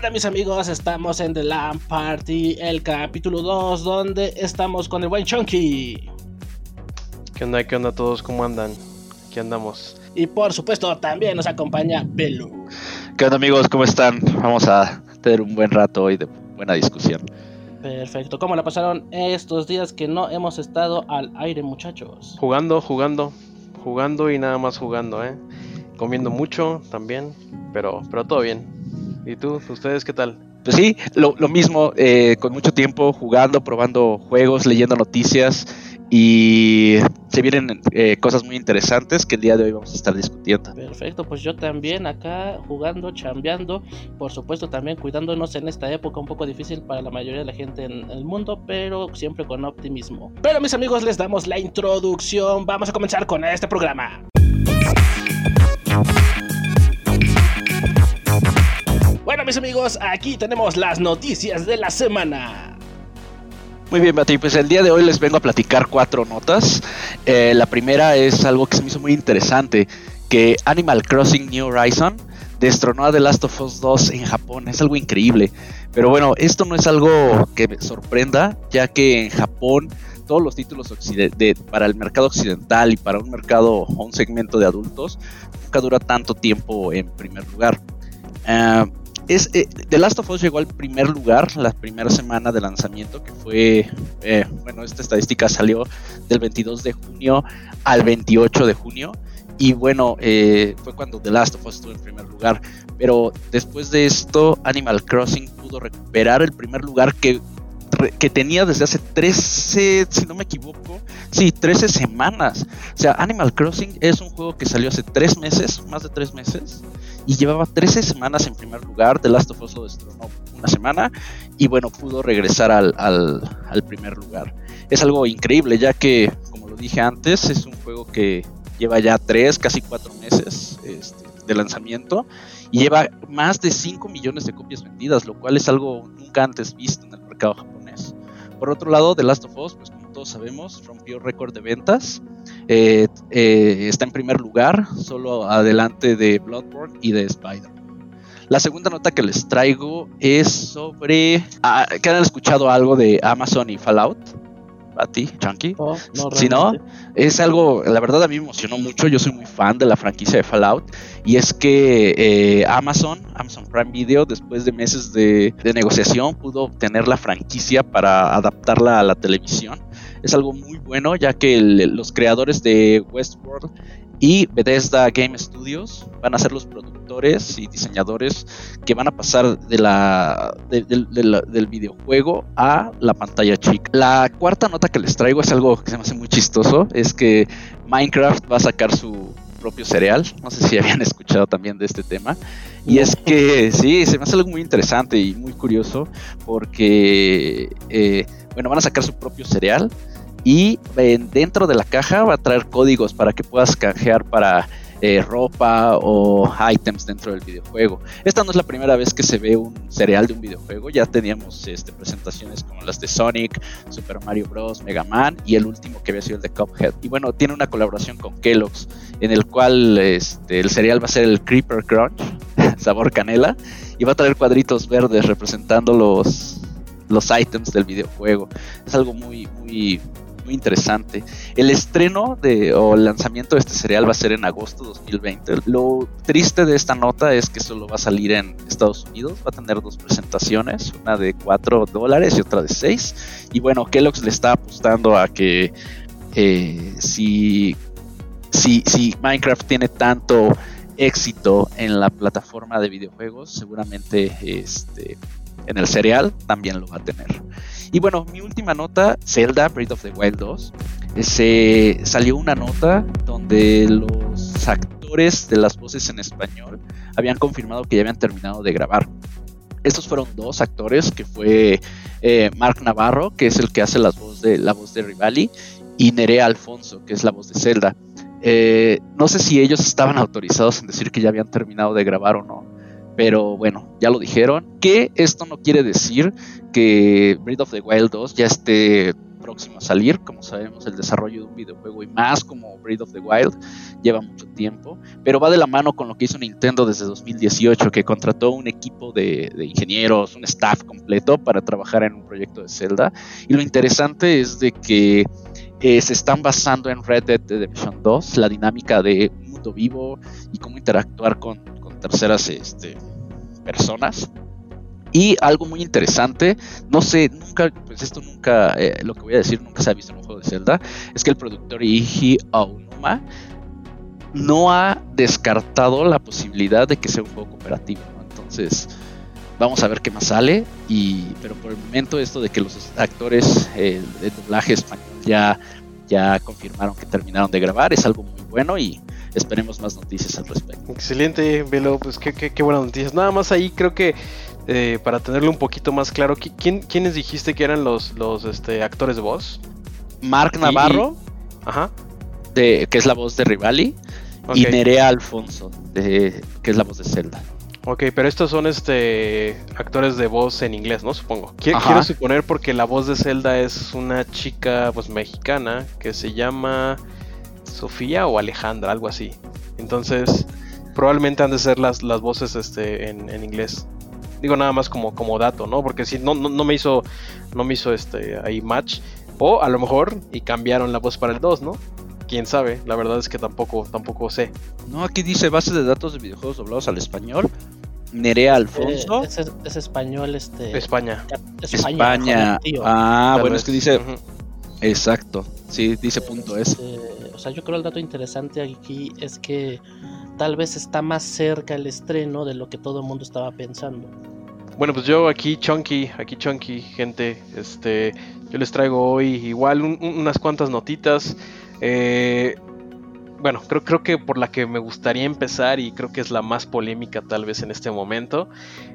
onda mis amigos? Estamos en The Lamp Party, el capítulo 2, donde estamos con el buen Chunky. ¿Qué onda? ¿Qué onda todos? ¿Cómo andan? ¿Qué andamos? Y por supuesto también nos acompaña Belu. ¿Qué onda amigos? ¿Cómo están? Vamos a tener un buen rato hoy de buena discusión. Perfecto. ¿Cómo la pasaron estos días que no hemos estado al aire muchachos? Jugando, jugando, jugando y nada más jugando, ¿eh? Comiendo mucho también, pero, pero todo bien. ¿Y tú? ¿Ustedes qué tal? Pues sí, lo, mismo, eh, con mucho tiempo jugando, probando juegos, leyendo noticias y se vienen eh, cosas muy interesantes que el día de hoy vamos a estar discutiendo. Perfecto, pues yo también acá jugando, chambeando, por supuesto también cuidándonos en esta época un poco difícil para la mayoría de la gente en el mundo, pero siempre con optimismo. Pero mis amigos, les damos la introducción, vamos a comenzar con este programa. Bueno, mis amigos, aquí tenemos las noticias de la semana. Muy bien, Bati, pues el día de hoy les vengo a platicar cuatro notas. Eh, la primera es algo que se me hizo muy interesante, que Animal Crossing New Horizon destronó a The Last of Us 2 en Japón. Es algo increíble. Pero bueno, esto no es algo que me sorprenda, ya que en Japón todos los títulos para el mercado occidental y para un mercado o un segmento de adultos nunca dura tanto tiempo en primer lugar. Uh, es, eh, The Last of Us llegó al primer lugar la primera semana de lanzamiento, que fue, eh, bueno, esta estadística salió del 22 de junio al 28 de junio. Y bueno, eh, fue cuando The Last of Us estuvo en primer lugar. Pero después de esto, Animal Crossing pudo recuperar el primer lugar que que tenía desde hace 13, si no me equivoco, sí, 13 semanas. O sea, Animal Crossing es un juego que salió hace 3 meses, más de 3 meses, y llevaba 13 semanas en primer lugar. The Last of Us lo destronó una semana y bueno, pudo regresar al, al, primer lugar. Es algo increíble, ya que, como lo dije antes, es un juego que lleva ya 3, casi 4 meses este, de lanzamiento y lleva más de 5 millones de copias vendidas, lo cual es algo nunca antes visto en el mercado japonés. Por otro lado, The Last of Us, pues todos sabemos, rompió récord de ventas. Eh, eh, está en primer lugar, solo adelante de Bloodborne y de Spider. La segunda nota que les traigo es sobre. Ah, ¿Que han escuchado algo de Amazon y Fallout? a ti, Chunky. Oh, si no, es algo, la verdad a mí me emocionó mucho, yo soy muy fan de la franquicia de Fallout, y es que eh, Amazon, Amazon Prime Video, después de meses de, negociación, pudo obtener la franquicia para adaptarla a la televisión. Es algo muy bueno, ya que los creadores de Westworld y Bethesda Game Studios van a ser los productores y diseñadores que van a pasar de la, del videojuego a la pantalla chica. La cuarta nota que les traigo es algo que se me hace muy chistoso, es que Minecraft va a sacar su propio cereal. No sé si habían escuchado también de este tema. Y es que sí, se me hace algo muy interesante y muy curioso porque, eh, bueno, van a sacar su propio cereal y dentro de la caja va a traer códigos para que puedas canjear para eh, ropa o items dentro del videojuego. Esta no es la primera vez que se ve un cereal de un videojuego, ya teníamos este, presentaciones como las de Sonic, Super Mario Bros, Mega Man y el último que había sido el de Cuphead. Y bueno, tiene una colaboración con Kellogg's en el cual este, el cereal va a ser el Creeper Crunch, sabor canela, y va a traer cuadritos verdes representando los, los items del videojuego. Es algo muy, muy, interesante. El estreno de, o el lanzamiento de este cereal va a ser en agosto 2020. Lo triste de esta nota es que solo va a salir en Estados Unidos. Va a tener dos presentaciones, una de 4 dólares y otra de 6. Y bueno, Kellogg's le está apostando a que eh, si, si, si Minecraft tiene tanto éxito en la plataforma de videojuegos, seguramente este, en el cereal también lo va a tener. Y bueno, mi última nota, Zelda Breath of the Wild 2, se salió una nota donde los actores de las voces en español habían confirmado que ya habían terminado de grabar. Estos fueron dos actores, que fue eh, Mark Navarro, que es el que hace la voz de, la voz de Rivali, y Nerea Alfonso, que es la voz de Zelda. Eh, no sé si ellos estaban autorizados en decir que ya habían terminado de grabar o no, pero bueno, ya lo dijeron. Que esto no quiere decir que Breath of the Wild 2 ya esté próximo a salir. Como sabemos, el desarrollo de un videojuego y más como Breath of the Wild lleva mucho tiempo, pero va de la mano con lo que hizo Nintendo desde 2018, que contrató un equipo de, ingenieros, un staff completo para trabajar en un proyecto de Zelda. Y lo interesante es de que eh, se están basando en Red Dead Redemption 2, la dinámica de un mundo vivo y cómo interactuar con terceras este, personas. Y algo muy interesante, no sé, nunca, pues esto nunca, eh, lo que voy a decir nunca se ha visto en un juego de Zelda, es que el productor Iji Aonuma no ha descartado la posibilidad de que sea un juego cooperativo. Entonces, vamos a ver qué más sale. Y, pero por el momento, esto de que los actores eh, de doblaje español ya, ya confirmaron que terminaron de grabar es algo muy bueno y esperemos más noticias al respecto. Excelente, Velo, pues qué, qué, qué buenas noticias. Nada más ahí creo que eh, para tenerlo un poquito más claro, ¿quién, ¿quiénes dijiste que eran los, los este, actores de voz? Mark Navarro, ajá. De, que es la voz de Rivali, y Nerea Alfonso, de, que es la voz de Zelda. Ok, pero estos son este actores de voz en inglés, ¿no? Supongo. Quiero, quiero, suponer porque la voz de Zelda es una chica pues mexicana que se llama Sofía o Alejandra, algo así. Entonces, probablemente han de ser las, las voces este, en, en inglés. Digo nada más como, como dato, ¿no? Porque si no, no, me hizo, no me hizo este, ahí match. O a lo mejor y cambiaron la voz para el 2, ¿no? Quién sabe, la verdad es que tampoco, tampoco sé. No, aquí dice base de datos de videojuegos doblados al español. Nerea Alfonso. Eh, es, español, este. España. España. ah, bueno, es que dice. Exacto. Sí, dice punto es. O sea, yo creo el dato interesante aquí es que tal vez está más cerca el estreno de lo que todo el mundo estaba pensando. Bueno, pues yo aquí Chunky, aquí Chunky, gente, este, yo les traigo hoy igual unas cuantas notitas. Eh, bueno, creo, creo que por la que me gustaría empezar y creo que es la más polémica tal vez en este momento,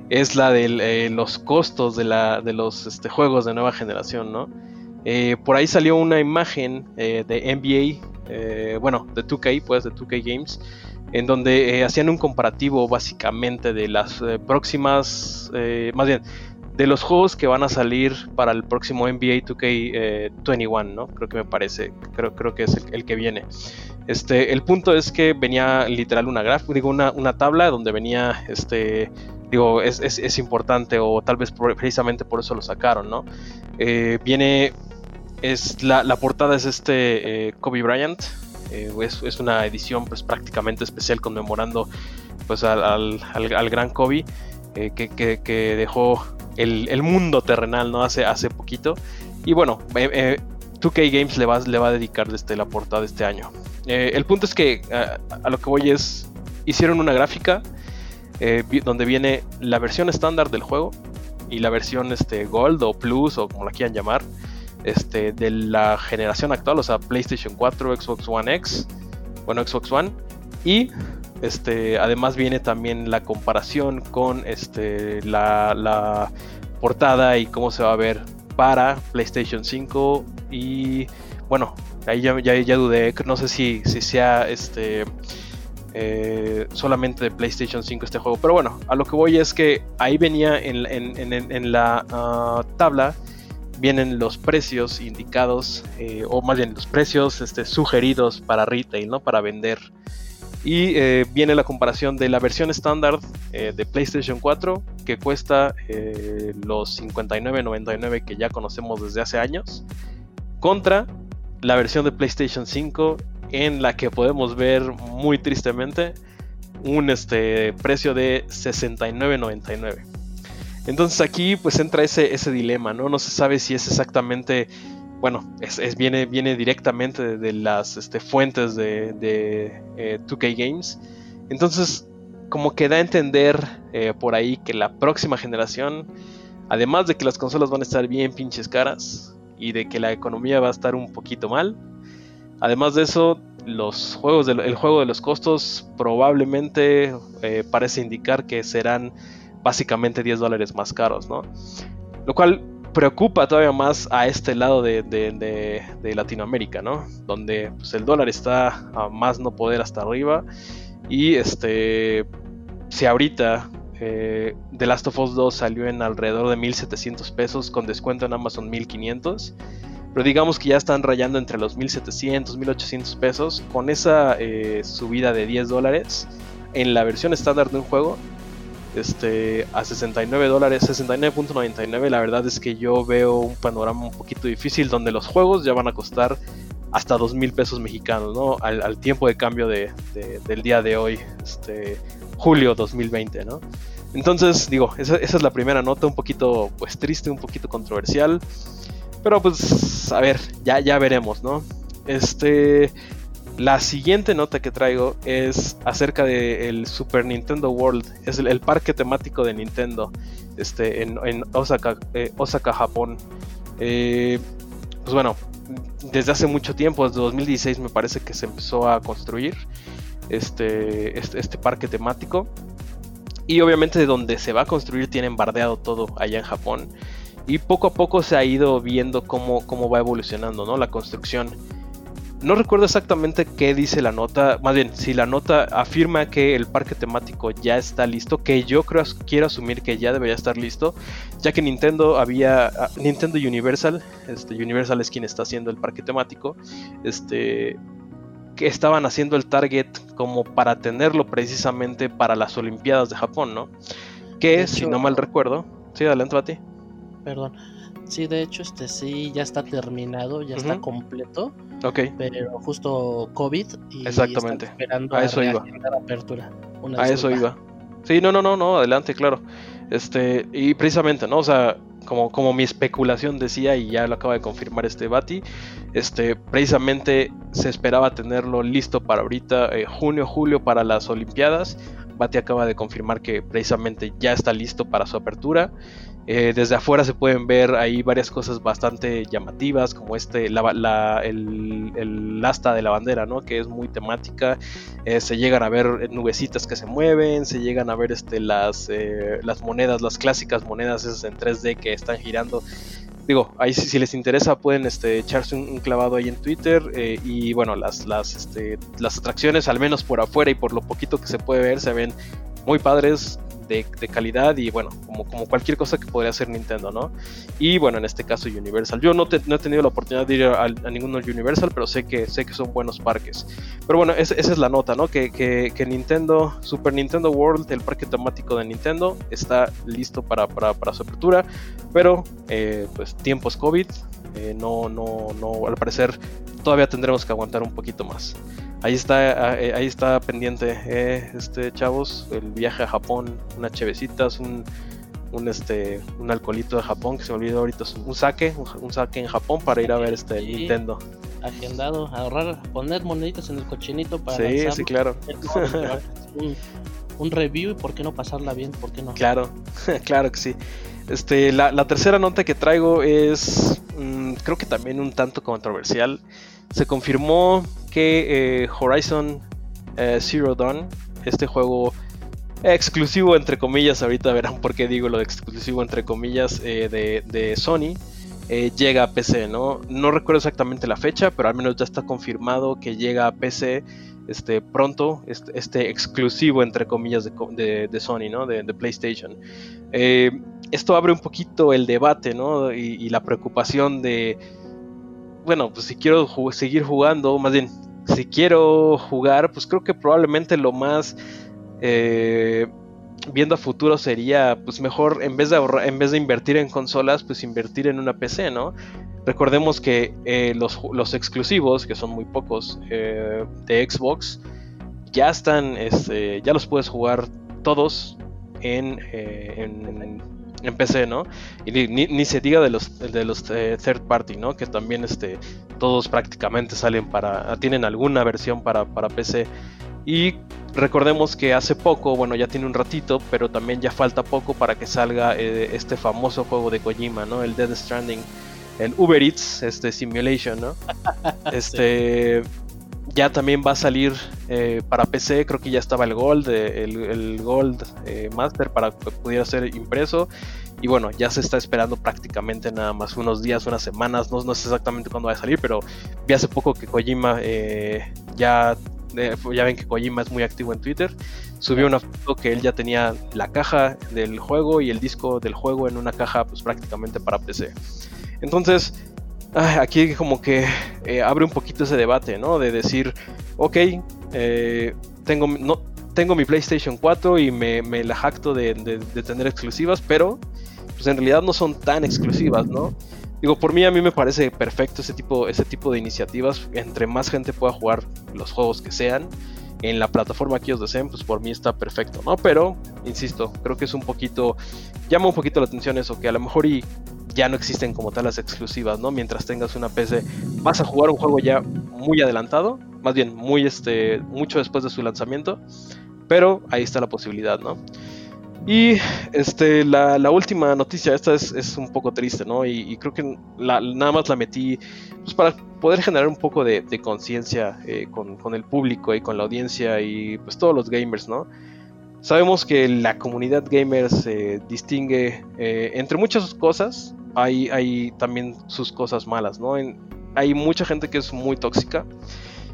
es la de eh, los costos de, la, de los este, juegos de nueva generación, ¿no? Eh, por ahí salió una imagen de NBA, bueno, de 2K, pues, de 2K Games, en donde eh, hacían un comparativo básicamente de las eh, próximas, eh, más bien, de los juegos que van a salir para el próximo NBA 2K21, ¿no? Creo que me parece, creo, creo que es el, que viene. Este, el punto es que venía literal una gráfica, digo, una, una, tabla donde venía, este, digo, es, es, importante o tal vez precisamente por eso lo sacaron, ¿no? viene, es, la, la, portada es este Kobe Bryant, eh, es, una edición pues prácticamente especial conmemorando pues al, gran Kobe eh, que, dejó el, mundo terrenal ¿no? hace, hace poquito. Y bueno, 2K eh, Games le va, le va a dedicar desde la portada de este año. el punto es que a, lo que voy es, hicieron una gráfica donde viene la versión estándar del juego y la versión este, Gold o Plus o como la quieran llamar este, de la generación actual, o sea, PlayStation 4, Xbox One X, bueno, Xbox One, y este, además viene también la comparación con este, la, portada y cómo se va a ver para PlayStation 5 y bueno, ahí ya, ya, dudé, no sé si, si sea este eh, solamente de PlayStation 5 este juego, pero bueno, a lo que voy es que ahí venía en, la ah, tabla vienen los precios indicados, eh, o más bien los precios este, sugeridos para retail, ¿no? Para vender. Y eh, viene la comparación de la versión estándar eh, de PlayStation 4, que cuesta los 59.99 que ya conocemos desde hace años, contra la versión de PlayStation 5, en la que podemos ver muy tristemente un este, precio de 69.99. Entonces aquí pues entra ese, ese dilema, ¿no? No se sabe si es exactamente, bueno, es, viene, viene directamente de, las este, fuentes de, de 2K eh, Games. Entonces como que da a entender eh, por ahí que la próxima generación, además de que las consolas van a estar bien pinches caras y de que la economía va a estar un poquito mal, además de eso, los juegos el juego de los costos probablemente eh, parece indicar que serán básicamente 10 dólares más caros, ¿no? Lo cual preocupa todavía más a este lado de, Latinoamérica, ¿no? Donde pues, el dólar está a más no poder hasta arriba. Y este, si ahorita eh, The Last of Us 2 salió en alrededor de 1700 pesos con descuento en Amazon 1500, pero digamos que ya están rayando entre los 1700, 1800 pesos. Con esa eh, subida de 10 dólares en la versión estándar de un juego, este, a 69 dólares, 69.99, la verdad es que yo veo un panorama un poquito difícil donde los juegos ya van a costar hasta 2 mil pesos mexicanos, ¿no? Al, tiempo de cambio de, del día de hoy, este, julio 2020, ¿no? Entonces, digo, esa, esa, es la primera nota, un poquito pues triste, un poquito controversial. Pero pues, a ver, ya, ya veremos, ¿no? Este. La siguiente nota que traigo es acerca del Super Nintendo World. Es el, parque temático de Nintendo. Este, en, Osaka, eh, Osaka, Japón. Eh, pues bueno, desde hace mucho tiempo, desde 2016 me parece que se empezó a construir este, este, este, parque temático. Y obviamente de donde se va a construir tienen bardeado todo allá en Japón y poco a poco se ha ido viendo cómo, cómo va evolucionando ¿no? la construcción. No recuerdo exactamente qué dice la nota, más bien, si la nota afirma que el parque temático ya está listo, que yo creo, quiero asumir que ya debería estar listo, ya que Nintendo había, Nintendo Universal, este, Universal es quien está haciendo el parque temático, este, que estaban haciendo el target como para tenerlo precisamente para las Olimpiadas de Japón, ¿no? Que, si no mal recuerdo, sí, adelante, ti perdón. Sí, de hecho, este sí ya está terminado, ya está completo. Ok. Pero justo COVID y Exactamente. esperando a, eso iba. apertura. a eso iba. Sí, no, no, no, no, adelante, claro. Este, y precisamente, ¿no? O sea, como, como mi especulación decía, y ya lo acaba de confirmar este Bati, este, precisamente se esperaba tenerlo listo para ahorita, eh, junio, julio, para las Olimpiadas. Bati acaba de confirmar que precisamente ya está listo para su apertura. Eh, desde afuera se pueden ver ahí varias cosas bastante llamativas, como este, la, el, asta de la bandera, ¿no? Que es muy temática. Eh, se llegan a ver nubecitas que se mueven, se llegan a ver este, las, eh, las monedas, las clásicas monedas esas en 3D que están girando. Digo, ahí si, les interesa pueden este, echarse un, clavado ahí en Twitter y bueno, las, las, este, las atracciones, al menos por afuera y por lo poquito que se puede ver, se ven muy padres, de, calidad y bueno, como, como cualquier cosa que podría hacer Nintendo, ¿no? Y bueno, en este caso Universal. Yo no, he tenido la oportunidad de ir a, ninguno Universal, pero sé que, sé que son buenos parques. Pero bueno, esa es la nota, ¿no? Que, que, Nintendo, Super Nintendo World, el parque temático de Nintendo, está listo para, para, para su apertura, pero eh, pues tiempos COVID, eh, no, no, no, al parecer todavía tendremos que aguantar un poquito más. Ahí está, eh, ahí está pendiente, eh, este chavos, el viaje a Japón, unas chevecitas, un, un este, un alcoholito de Japón que se me olvidó ahorita, un saque, un, saque en Japón para ir a ver este Nintendo. Agendado, ahorrar, poner moneditas en el cochinito para Sí, sí, claro. Un, review y por qué no pasarla bien, por qué no. Claro, claro que sí. Este, la, la tercera nota que traigo es, mm, creo que también un tanto controversial. Se confirmó que eh, Horizon eh, Zero Dawn, este juego exclusivo entre comillas, ahorita verán por qué digo lo de exclusivo entre comillas eh, de, Sony, llega a PC, ¿no? No recuerdo exactamente la fecha, pero al menos ya está confirmado que llega a PC este, pronto, este, este exclusivo entre comillas de, Sony, ¿no? De, PlayStation. esto abre un poquito el debate, ¿no? y la preocupación de bueno, pues si quiero seguir jugando, más bien, si quiero jugar, pues creo que probablemente lo más eh, viendo a futuro sería, pues mejor en vez de en vez de invertir en consolas, pues invertir en una PC, ¿no? Recordemos que eh, los, exclusivos, que son muy pocos eh, de Xbox, ya están, este, ya los puedes jugar todos en, en en PC, ¿no? Y ni, se diga de los, de los eh, third party, ¿no? Que también este, todos prácticamente salen para, tienen alguna versión para, para PC. Y recordemos que hace poco, bueno, ya tiene un ratito, pero también ya falta poco para que salga eh, este famoso juego de Kojima, ¿no? El Dead Stranding, el Uber Eats, este Simulation, ¿no? Este ya también va a salir eh, para PC, creo que ya estaba el Gold, eh, el, Gold eh, Master para que pudiera ser impreso. Y bueno, ya se está esperando prácticamente nada más unos días, unas semanas, no, no sé exactamente cuándo va a salir, pero vi hace poco que Kojima ya, ya ven que Kojima es muy activo en Twitter, subió una foto que él ya tenía la caja del juego y el disco del juego en una caja pues prácticamente para PC. Entonces, aquí como que eh, abre un poquito ese debate, ¿no? De decir, ok, eh, tengo, no, tengo mi PlayStation 4 y me, la jacto de, tener exclusivas, pero pues en realidad no son tan exclusivas, ¿no? Digo, por mí a mí me parece perfecto ese tipo, ese tipo de iniciativas. Entre más gente pueda jugar los juegos que sean en la plataforma que ellos deseen, pues por mí está perfecto, ¿no? Pero, insisto, creo que es un poquito, llama un poquito la atención eso, que a lo mejor y ya no existen como tal las exclusivas, ¿no? Mientras tengas una PC, vas a jugar un juego ya muy adelantado, más bien muy este, mucho después de su lanzamiento, pero ahí está la posibilidad, ¿no? Y este, la, última noticia, esta es, un poco triste, ¿no? Y, creo que nada más la metí pues, para poder generar un poco de, conciencia eh, con, el público y con la audiencia y pues todos los gamers, ¿no? Sabemos que la comunidad gamer se distingue eh, entre muchas cosas, hay, hay también sus cosas malas, ¿no? hay mucha gente que es muy tóxica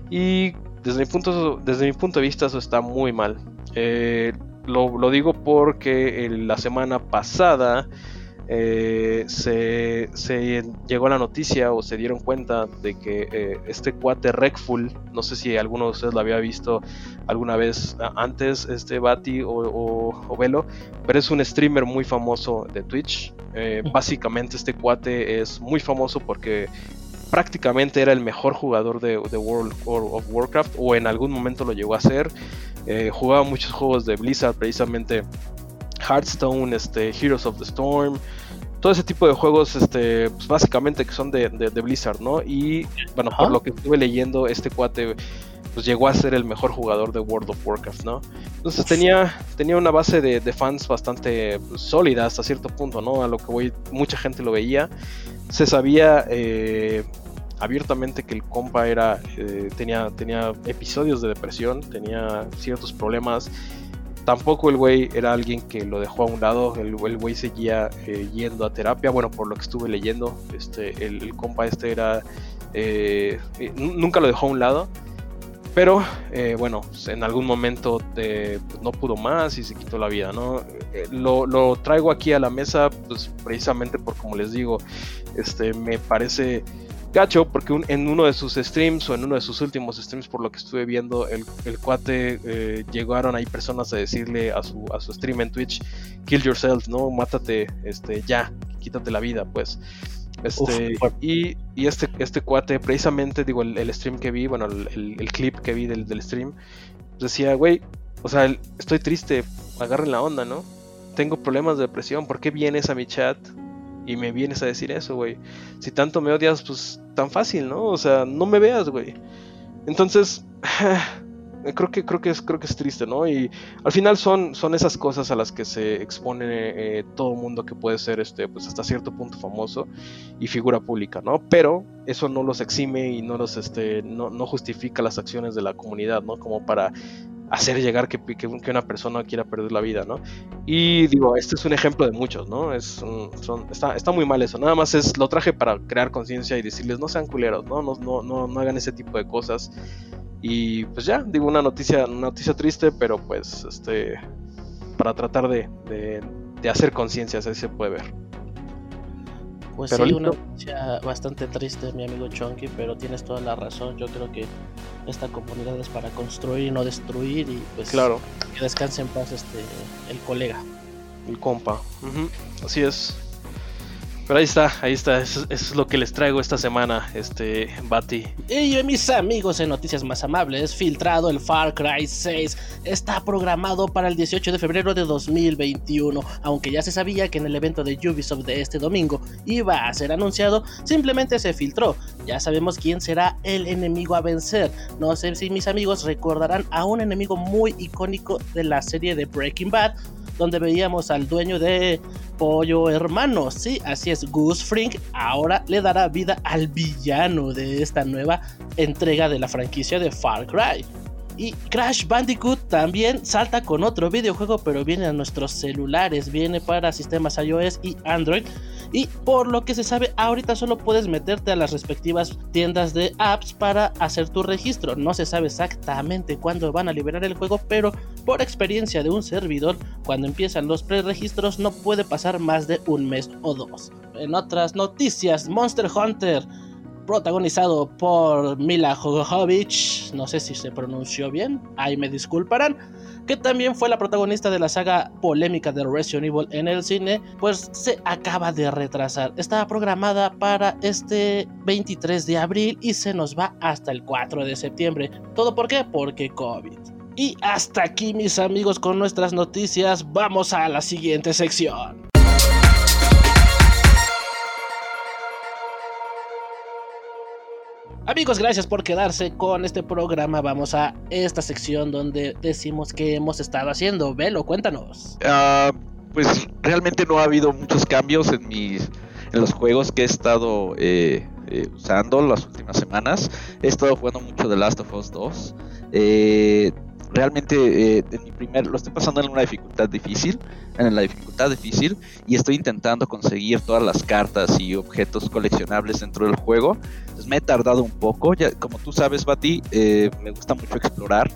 y desde mi punto, desde mi punto de vista eso está muy mal. Eh, lo, digo porque la semana pasada eh, se, llegó a la noticia o se dieron cuenta de que eh, este cuate Recful, no sé si alguno de ustedes lo había visto alguna vez antes, este Bati o, Velo, pero es un streamer muy famoso de Twitch. básicamente este cuate es muy famoso porque prácticamente era el mejor jugador de, World of Warcraft o en algún momento lo llegó a ser. Eh, jugaba muchos juegos de Blizzard, precisamente Hearthstone, este, Heroes of the Storm, todo ese tipo de juegos, este, pues básicamente que son de, Blizzard, ¿no? Y bueno, por lo que estuve leyendo, este cuate pues llegó a ser el mejor jugador de World of Warcraft, ¿no? Entonces tenía, tenía una base de, fans bastante pues, sólida hasta cierto punto, ¿no? A lo que voy, mucha gente lo veía. Se sabía eh, abiertamente que el compa era eh, tenía, tenía episodios de depresión, tenía ciertos problemas. Tampoco el güey era alguien que lo dejó a un lado, el, güey seguía eh, yendo a terapia, bueno, por lo que estuve leyendo, este, el, compa este era, eh, nunca lo dejó a un lado, pero bueno, pues, en algún momento pues, no pudo más y se quitó la vida, ¿no? Lo, lo, traigo aquí a la mesa, pues precisamente por como les digo, este, me parece gacho porque en uno de sus streams o en uno de sus últimos streams por lo que estuve viendo el, cuate eh, llegaron ahí personas a decirle a su, a su stream en Twitch kill yourself no mátate este ya quítate la vida pues. Este y, este este cuate precisamente digo el, stream que vi bueno el, clip que vi del, del stream decía güey o sea estoy triste agarren la onda no tengo problemas de depresión ¿por qué vienes a mi chat y me vienes a decir eso, güey. Si tanto me odias, pues tan fácil, ¿no? O sea, no me veas, güey. Entonces, creo que creo que es creo que es triste, ¿no? Y al final son son esas cosas a las que se expone eh, todo mundo que puede ser este pues hasta cierto punto famoso y figura pública, ¿no? Pero eso no los exime y no los este no, no justifica las acciones de la comunidad, ¿no? Como para hacer llegar que, una persona quiera perder la vida, ¿no? Y digo, este es un ejemplo de muchos, ¿no? Es, son, está, está, muy mal eso, nada más es, lo traje para crear conciencia y decirles, no sean culeros, ¿no? No, no, no, no hagan ese tipo de cosas. Y pues ya, digo, una noticia, una noticia triste, pero pues, este, para tratar de, de, de hacer conciencia, así se puede ver. Pues sí, una noticia bastante triste, mi amigo Chonky, pero tienes toda la razón. Yo creo que esta comunidad es para construir y no destruir y pues claro. que descanse en paz este el colega. El compa. Así es. Pero ahí está, ahí está, eso, es lo que les traigo esta semana, este Bati. Y mis amigos en noticias más amables, filtrado el Far Cry 6 está programado para el 18 de febrero de 2021, aunque ya se sabía que en el evento de Ubisoft de este domingo iba a ser anunciado, simplemente se filtró. Ya sabemos quién será el enemigo a vencer. No sé si mis amigos recordarán a un enemigo muy icónico de la serie de Breaking Bad, donde veíamos al dueño de Pollo Hermano. Sí, así es, Goose Frink ahora le dará vida al villano de esta nueva entrega de la franquicia de Far Cry. Y Crash Bandicoot también salta con otro videojuego, pero viene a nuestros celulares, viene para sistemas iOS y Android. Y por lo que se sabe, ahorita solo puedes meterte a las respectivas tiendas de apps para hacer tu registro. No se sabe exactamente cuándo van a liberar el juego, pero por experiencia de un servidor, cuando empiezan los preregistros no puede pasar más de un mes o dos. En otras noticias, Monster Hunter protagonizado por Mila Jovovich, no sé si se pronunció bien, ahí me disculparán, que también fue la protagonista de la saga polémica de Resident Evil en el cine, pues se acaba de retrasar. Estaba programada para este 23 de abril y se nos va hasta el 4 de septiembre. ¿Todo por qué? Porque COVID. Y hasta aquí mis amigos con nuestras noticias, vamos a la siguiente sección. Amigos, gracias por quedarse con este programa. Vamos a esta sección donde decimos que hemos estado haciendo. Velo, cuéntanos. Uh, pues realmente no ha habido muchos cambios en mis en los juegos que he estado eh, eh, usando las últimas semanas. He estado jugando mucho The Last of Us 2. Eh, realmente eh, en mi primer lo estoy pasando en una dificultad difícil, en la dificultad difícil y estoy intentando conseguir todas las cartas y objetos coleccionables dentro del juego. Entonces me he tardado un poco, como tú sabes, Bati, eh, me gusta mucho explorar.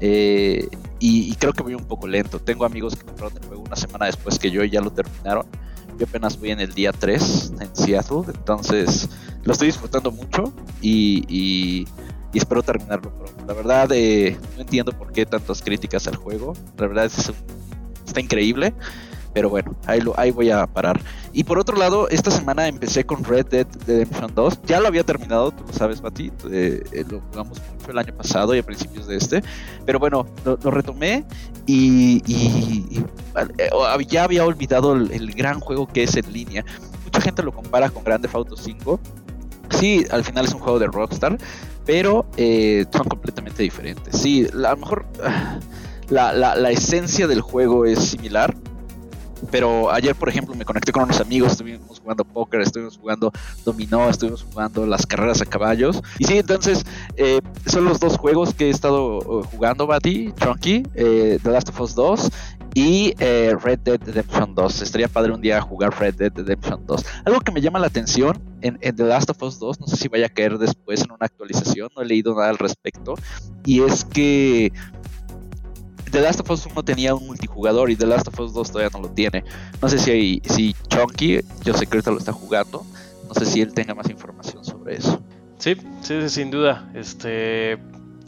Eh, y, creo que voy un poco lento. Tengo amigos que compraron el juego una semana después que yo y ya lo terminaron. Yo apenas voy en el día 3 en Seattle, entonces lo estoy disfrutando mucho y espero terminarlo pronto. La verdad, eh, no entiendo por qué tantas críticas al juego. La verdad es está increíble. Pero bueno, ahí, lo, ahí voy a parar. Y por otro lado, esta semana empecé con Red Dead Redemption 2. Ya lo había terminado, tú lo sabes, Mati. Eh, eh, lo jugamos mucho el año pasado y a principios de este. Pero bueno, lo, retomé y, ya había olvidado el, el, gran juego que es en línea. Mucha gente lo compara con Grande Auto 5. Sí, al final es un juego de Rockstar, pero eh, son completamente diferentes. Sí, a lo mejor la, la, esencia del juego es similar, pero ayer, por ejemplo, me conecté con unos amigos, estuvimos jugando póker, estuvimos jugando dominó, estuvimos jugando las carreras a caballos. Y sí, entonces, eh, son los dos juegos que he estado uh, jugando, Bati, Chunky, eh, The Last of Us 2 y eh, Red Dead Redemption 2. Estaría padre un día jugar Red Dead Redemption 2. Algo que me llama la atención en, The Last of Us 2, no sé si vaya a caer después en una actualización, no he leído nada al respecto, y es que The Last of Us 1 tenía un multijugador y The Last of Us 2 todavía no lo tiene. No sé si, si Chunky, yo sé que ahorita lo está jugando, no sé si él tenga más información sobre eso. Sí, sí, sin duda. Este,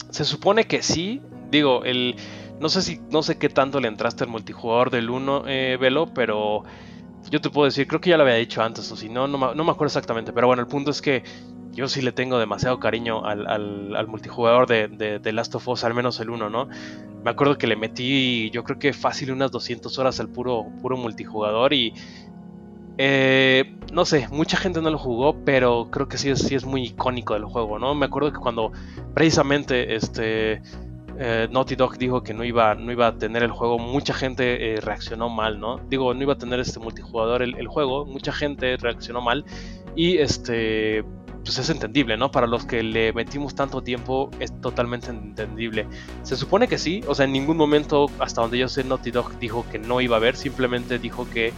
se supone que sí. Digo, el no sé si, no sé qué tanto le entraste al multijugador del 1, eh, Velo, pero yo te puedo decir, creo que ya lo había dicho antes, o si no, no, me acuerdo exactamente, pero bueno, el punto es que yo sí le tengo demasiado cariño al, multijugador de, de, Last of Us, al menos el 1, ¿no? Me acuerdo que le metí, yo creo que fácil unas 200 horas al puro, puro multijugador y... Eh, no sé, mucha gente no lo jugó, pero creo que sí es, sí es muy icónico del juego, ¿no? Me acuerdo que cuando precisamente este eh, Naughty Dog dijo que no iba, no iba a tener el juego, mucha gente eh, reaccionó mal, ¿no? Digo, no iba a tener este multijugador el, juego, mucha gente reaccionó mal y este, pues es entendible, ¿no? Para los que le metimos tanto tiempo es totalmente entendible. Se supone que sí, o sea, en ningún momento, hasta donde yo sé, Naughty Dog dijo que no iba a haber, simplemente dijo que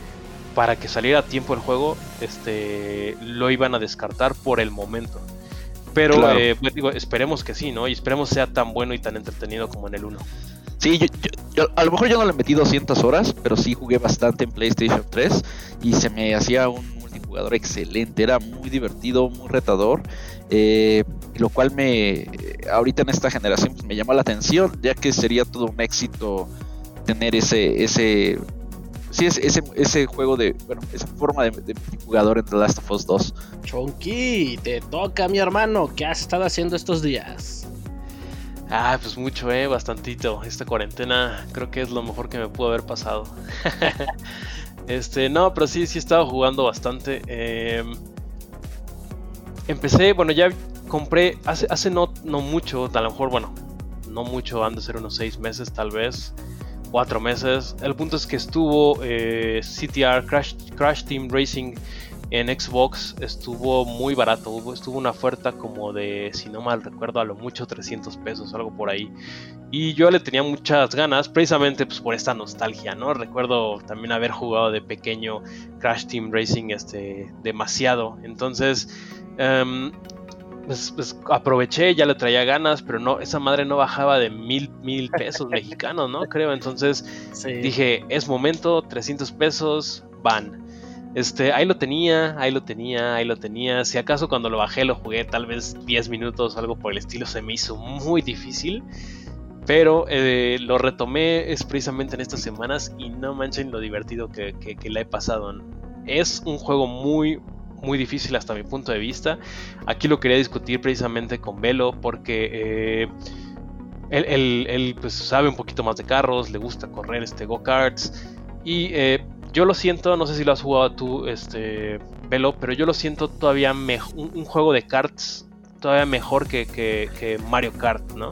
para que saliera a tiempo el juego, este, lo iban a descartar por el momento. Pero eh, pues, digo, esperemos que sí, ¿no? Y esperemos sea tan bueno y tan entretenido como en el 1. Sí, yo, a lo mejor yo no le metí 200 horas, pero sí jugué bastante en PlayStation 3 y se me hacía un multijugador excelente, era muy divertido, muy retador, eh, lo cual me, ahorita en esta generación pues, me llamó la atención, ya que sería todo un éxito tener ese, ese sí, es, ese, ese juego de, bueno, esa forma de, de jugador en The Last of Us 2. Chonky, te toca, mi hermano. ¿Qué has estado haciendo estos días? Ah, pues mucho, eh, bastantito. Esta cuarentena creo que es lo mejor que me pudo haber pasado. este, no, pero sí, sí he estado jugando bastante. Em, empecé, bueno, ya compré hace, hace no, no mucho, a lo mejor, bueno, no mucho, han de ser unos seis meses tal vez cuatro meses. El punto es que estuvo eh, CTR Crash, Crash Team Racing en Xbox estuvo muy barato, estuvo una oferta como de, si no mal recuerdo, a lo mucho 300 pesos, algo por ahí. Y yo le tenía muchas ganas, precisamente pues, por esta nostalgia, ¿no? Recuerdo también haber jugado de pequeño Crash Team Racing este, demasiado. Entonces, em, pues, pues, aproveché, ya le traía ganas, pero no, esa madre no bajaba de mil, mil pesos mexicanos, ¿no? Creo. Entonces dije, es momento, 300 pesos, van. Este, ahí lo tenía, ahí lo tenía, ahí lo tenía. Si acaso cuando lo bajé lo jugué tal vez 10 minutos, algo por el estilo, se me hizo muy difícil. Pero eh, lo retomé es precisamente en estas semanas y no manchen lo divertido que, que, la he pasado. Es un juego muy, muy difícil hasta mi punto de vista. Aquí lo quería discutir precisamente con Velo porque eh, él, pues, sabe un poquito más de carros, le gusta correr este go-karts y eh, yo lo siento, no sé si lo has jugado tú, este, Velo, pero yo lo siento todavía mejor, un, juego de karts todavía mejor que, que Mario Kart, ¿no?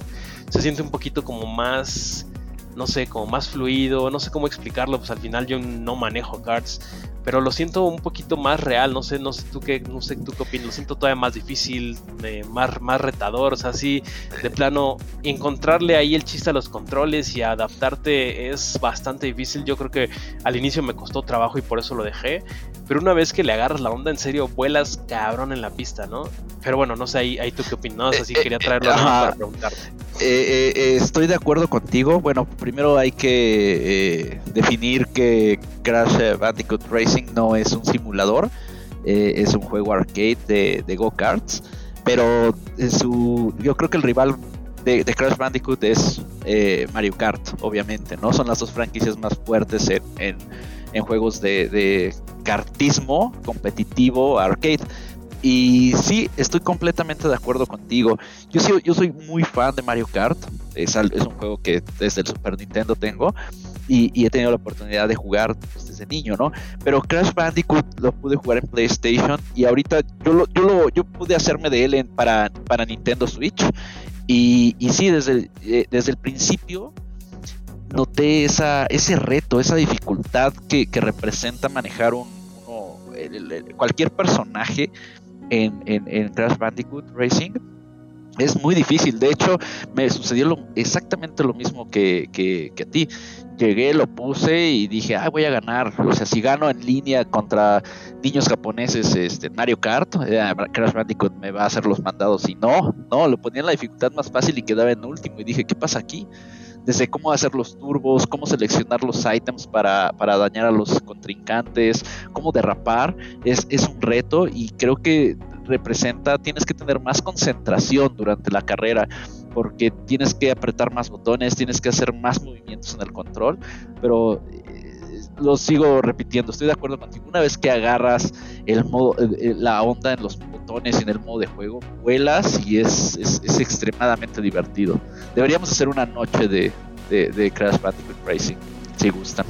se siente un poquito como más, no sé, como más fluido, no sé cómo explicarlo, pues al final yo no manejo cards, pero lo siento un poquito más real, no sé, no sé tú qué, no sé tú qué opinas, lo siento todavía más difícil, eh, más, más retador, o sea, así de plano encontrarle ahí el chiste a los controles y adaptarte es bastante difícil, yo creo que al inicio me costó trabajo y por eso lo dejé, pero una vez que le agarras la onda en serio, vuelas cabrón en la pista, ¿no? Pero bueno, no sé, ahí, ahí tú qué opinas, así eh, quería eh, traerlo para preguntarte. estoy de acuerdo contigo, bueno, primero hay que definir que Crash Bandicoot Racing no es un simulador, eh, es un juego arcade de, go-karts, pero su, yo creo que el rival de, Crash Bandicoot es eh, Mario Kart, obviamente, ¿no? Son las dos franquicias más fuertes en, juegos de, de kartismo competitivo arcade. Y sí, estoy completamente de acuerdo contigo. Yo, soy, yo soy muy fan de Mario Kart. Es, un juego que desde el Super Nintendo tengo. Y, he tenido la oportunidad de jugar pues, desde niño, ¿no? Pero Crash Bandicoot lo pude jugar en PlayStation. Y ahorita yo, lo, yo, lo, pude hacerme de él para, para Nintendo Switch. Y, sí, desde el, eh, desde el principio noté esa, ese reto, esa dificultad que, representa manejar un, cualquier personaje en, Crash Bandicoot Racing es muy difícil. De hecho, me sucedió exactamente lo mismo que, a ti. Llegué, lo puse y dije, ah, voy a ganar. O sea, si gano en línea contra niños japoneses, este, Mario Kart, eh, Crash Bandicoot me va a hacer los mandados. Y no, no, lo ponía en la dificultad más fácil y quedaba en último. Y dije, ¿qué pasa aquí? Desde cómo hacer los turbos, cómo seleccionar los items para, dañar a los contrincantes, cómo derrapar, es, es un reto y creo que representa, tienes que tener más concentración durante la carrera porque tienes que apretar más botones, tienes que hacer más movimientos en el control, pero lo sigo repitiendo, estoy de acuerdo contigo, una vez que agarras el modo, eh, eh, la onda en los botones y en el modo de juego, vuelas y es, es, extremadamente divertido. Deberíamos hacer una noche de, de, Crash Bandicoot Racing, si gustan.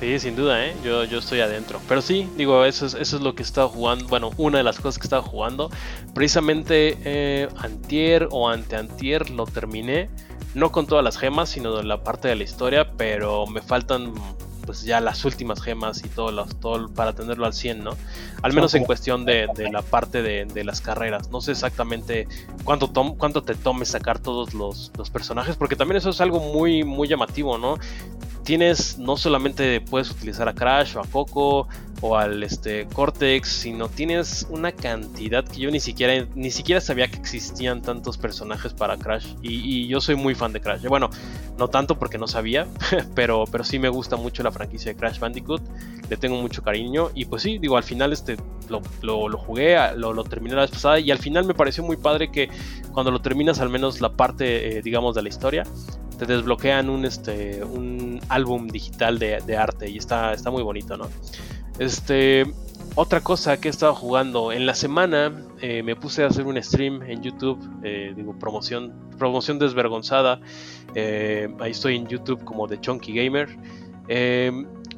Sí, sin duda, ¿eh? yo, yo estoy adentro. Pero sí, digo, eso es, eso es lo que he estado jugando. Bueno, una de las cosas que he estado jugando. Precisamente eh, antier o anteantier lo terminé. No con todas las gemas, sino de la parte de la historia. Pero me faltan pues ya las últimas gemas y todo, los, todo para tenerlo al 100, ¿no? Al menos en cuestión de, la parte de, las carreras. No sé exactamente cuánto, cuánto te tome sacar todos los, los, personajes, porque también eso es algo muy, muy llamativo, ¿no? Tienes, no solamente puedes utilizar a Crash o a Coco o al este, Cortex, sino tienes una cantidad que yo ni siquiera, ni siquiera sabía que existían tantos personajes para Crash. Y, yo soy muy fan de Crash. Bueno, no tanto porque no sabía, pero, pero sí me gusta mucho la franquicia de Crash Bandicoot. Le tengo mucho cariño. Y pues sí, digo, al final este, lo, lo, jugué, lo, lo, terminé la vez pasada. Y al final me pareció muy padre que cuando lo terminas, al menos la parte, eh, digamos, de la historia, te desbloquean un, este, un álbum digital de, de arte. Y está, está muy bonito, ¿no? Este, otra cosa que he estado jugando en la semana, eh, me puse a hacer un stream en YouTube, eh, digo promoción, promoción desvergonzada. Eh, ahí estoy en YouTube como The Chunky Gamer.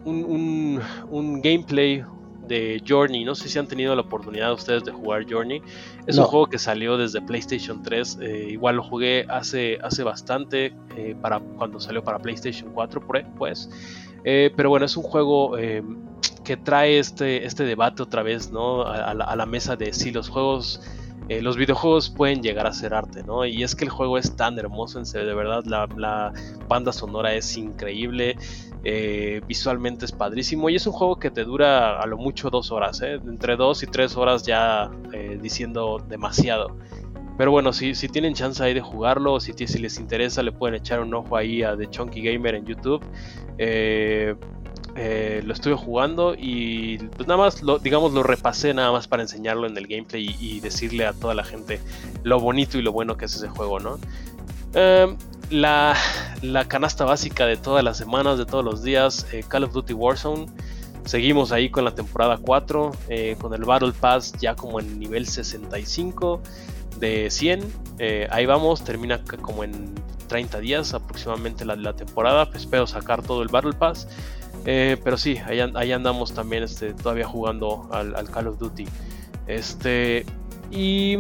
Un, un, gameplay de Journey. No sé si han tenido la oportunidad ustedes de jugar Journey. Es un juego que salió desde PlayStation 3. igual lo jugué hace, hace bastante, para cuando salió para PlayStation 4, pues. Pero bueno, es un juego que trae este, este debate otra vez, ¿no? A, la, mesa de si los juegos, eh, los videojuegos pueden llegar a ser arte, ¿no? Y es que el juego es tan hermoso, en serio, de verdad, la, banda sonora es increíble, eh, visualmente es padrísimo y es un juego que te dura a lo mucho dos horas, ¿eh? Entre dos y tres horas ya eh, diciendo demasiado. Pero bueno, si, si tienen chance ahí de jugarlo, si, si les interesa, le pueden echar un ojo ahí a The Chunky Gamer en YouTube. Eh, eh, lo estuve jugando y pues nada más, lo, digamos, lo repasé nada más para enseñarlo en el gameplay y, decirle a toda la gente lo bonito y lo bueno que es ese juego, ¿no? Em, la, canasta básica de todas las semanas, de todos los días, eh, Call of Duty Warzone. Seguimos ahí con la temporada 4, eh, con el Battle Pass ya como en nivel 65 de 100. ahí vamos, termina como en 30 días aproximadamente la, la temporada. espero sacar todo el Battle Pass. Eh, pero sí, ahí, andamos también este, todavía jugando al, Call of Duty. Este, y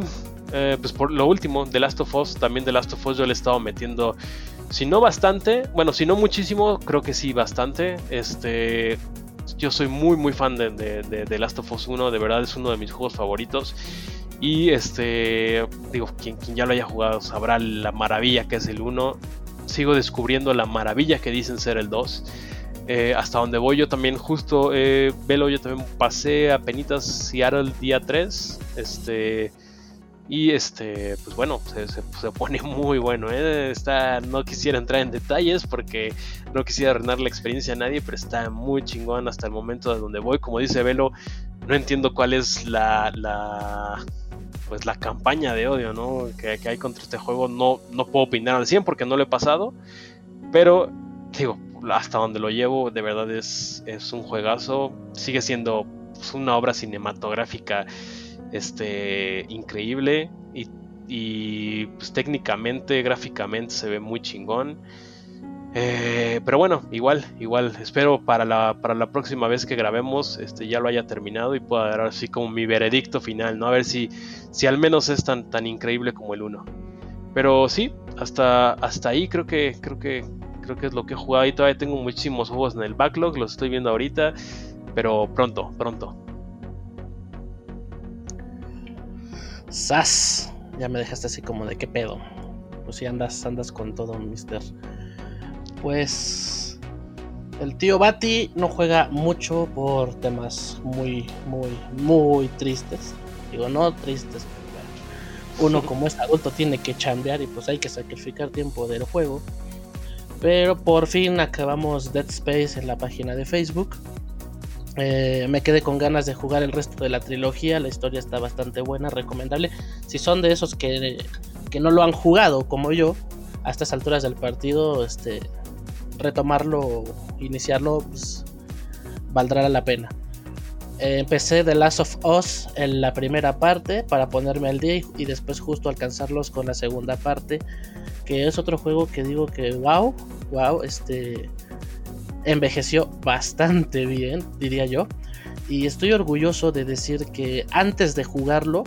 eh, pues por lo último, The Last of Us, también The Last of Us yo le he estado metiendo, si no bastante, bueno, si no muchísimo, creo que sí bastante. Este, yo soy muy muy fan de, de, The Last of Us 1, de verdad es uno de mis juegos favoritos. Y este, digo, quien, quien ya lo haya jugado sabrá la maravilla que es el 1. Sigo descubriendo la maravilla que dicen ser el 2. Eh, hasta donde voy yo también justo, eh, Velo, yo también pasé a penitas Seattle día 3, este, y este, pues bueno, se, pone muy bueno, ¿eh? está, no quisiera entrar en detalles porque no quisiera arruinar la experiencia a nadie, pero está muy chingón hasta el momento de donde voy, como dice Velo, no entiendo cuál es la, la pues la campaña de odio, ¿no? Que, que hay contra este juego, no, no puedo opinar al 100 porque no lo he pasado, pero digo, hasta donde lo llevo, de verdad es, es un juegazo. Sigue siendo pues, una obra cinematográfica este, increíble y, pues, técnicamente, gráficamente se ve muy chingón. Eh, pero bueno, igual, igual, espero para la, para la próxima vez que grabemos este, ya lo haya terminado y pueda dar así como mi veredicto final, ¿no? A ver si, si al menos es tan, tan increíble como el 1. Pero sí, hasta, hasta ahí creo que, creo que creo que es lo que he jugado y todavía tengo muchísimos juegos en el backlog, los estoy viendo ahorita, pero pronto, pronto. Sas, ya me dejaste así como de qué pedo. Pues si andas, andas con todo, mister. Pues el tío Bati no juega mucho por temas muy, muy, muy tristes. Digo, no tristes, uno como es adulto tiene que chambear y pues hay que sacrificar tiempo del juego. Pero por fin acabamos Dead Space en la página de Facebook. Eh, me quedé con ganas de jugar el resto de la trilogía. La historia está bastante buena, recomendable. Si son de esos que, que no lo han jugado como yo, a estas alturas del partido, este, retomarlo, iniciarlo, pues, valdrá la pena. Empecé The Last of Us en la primera parte para ponerme al día y después justo alcanzarlos con la segunda parte que es otro juego que digo que wow, wow, este envejeció bastante bien, diría yo. Y estoy orgulloso de decir que antes de jugarlo,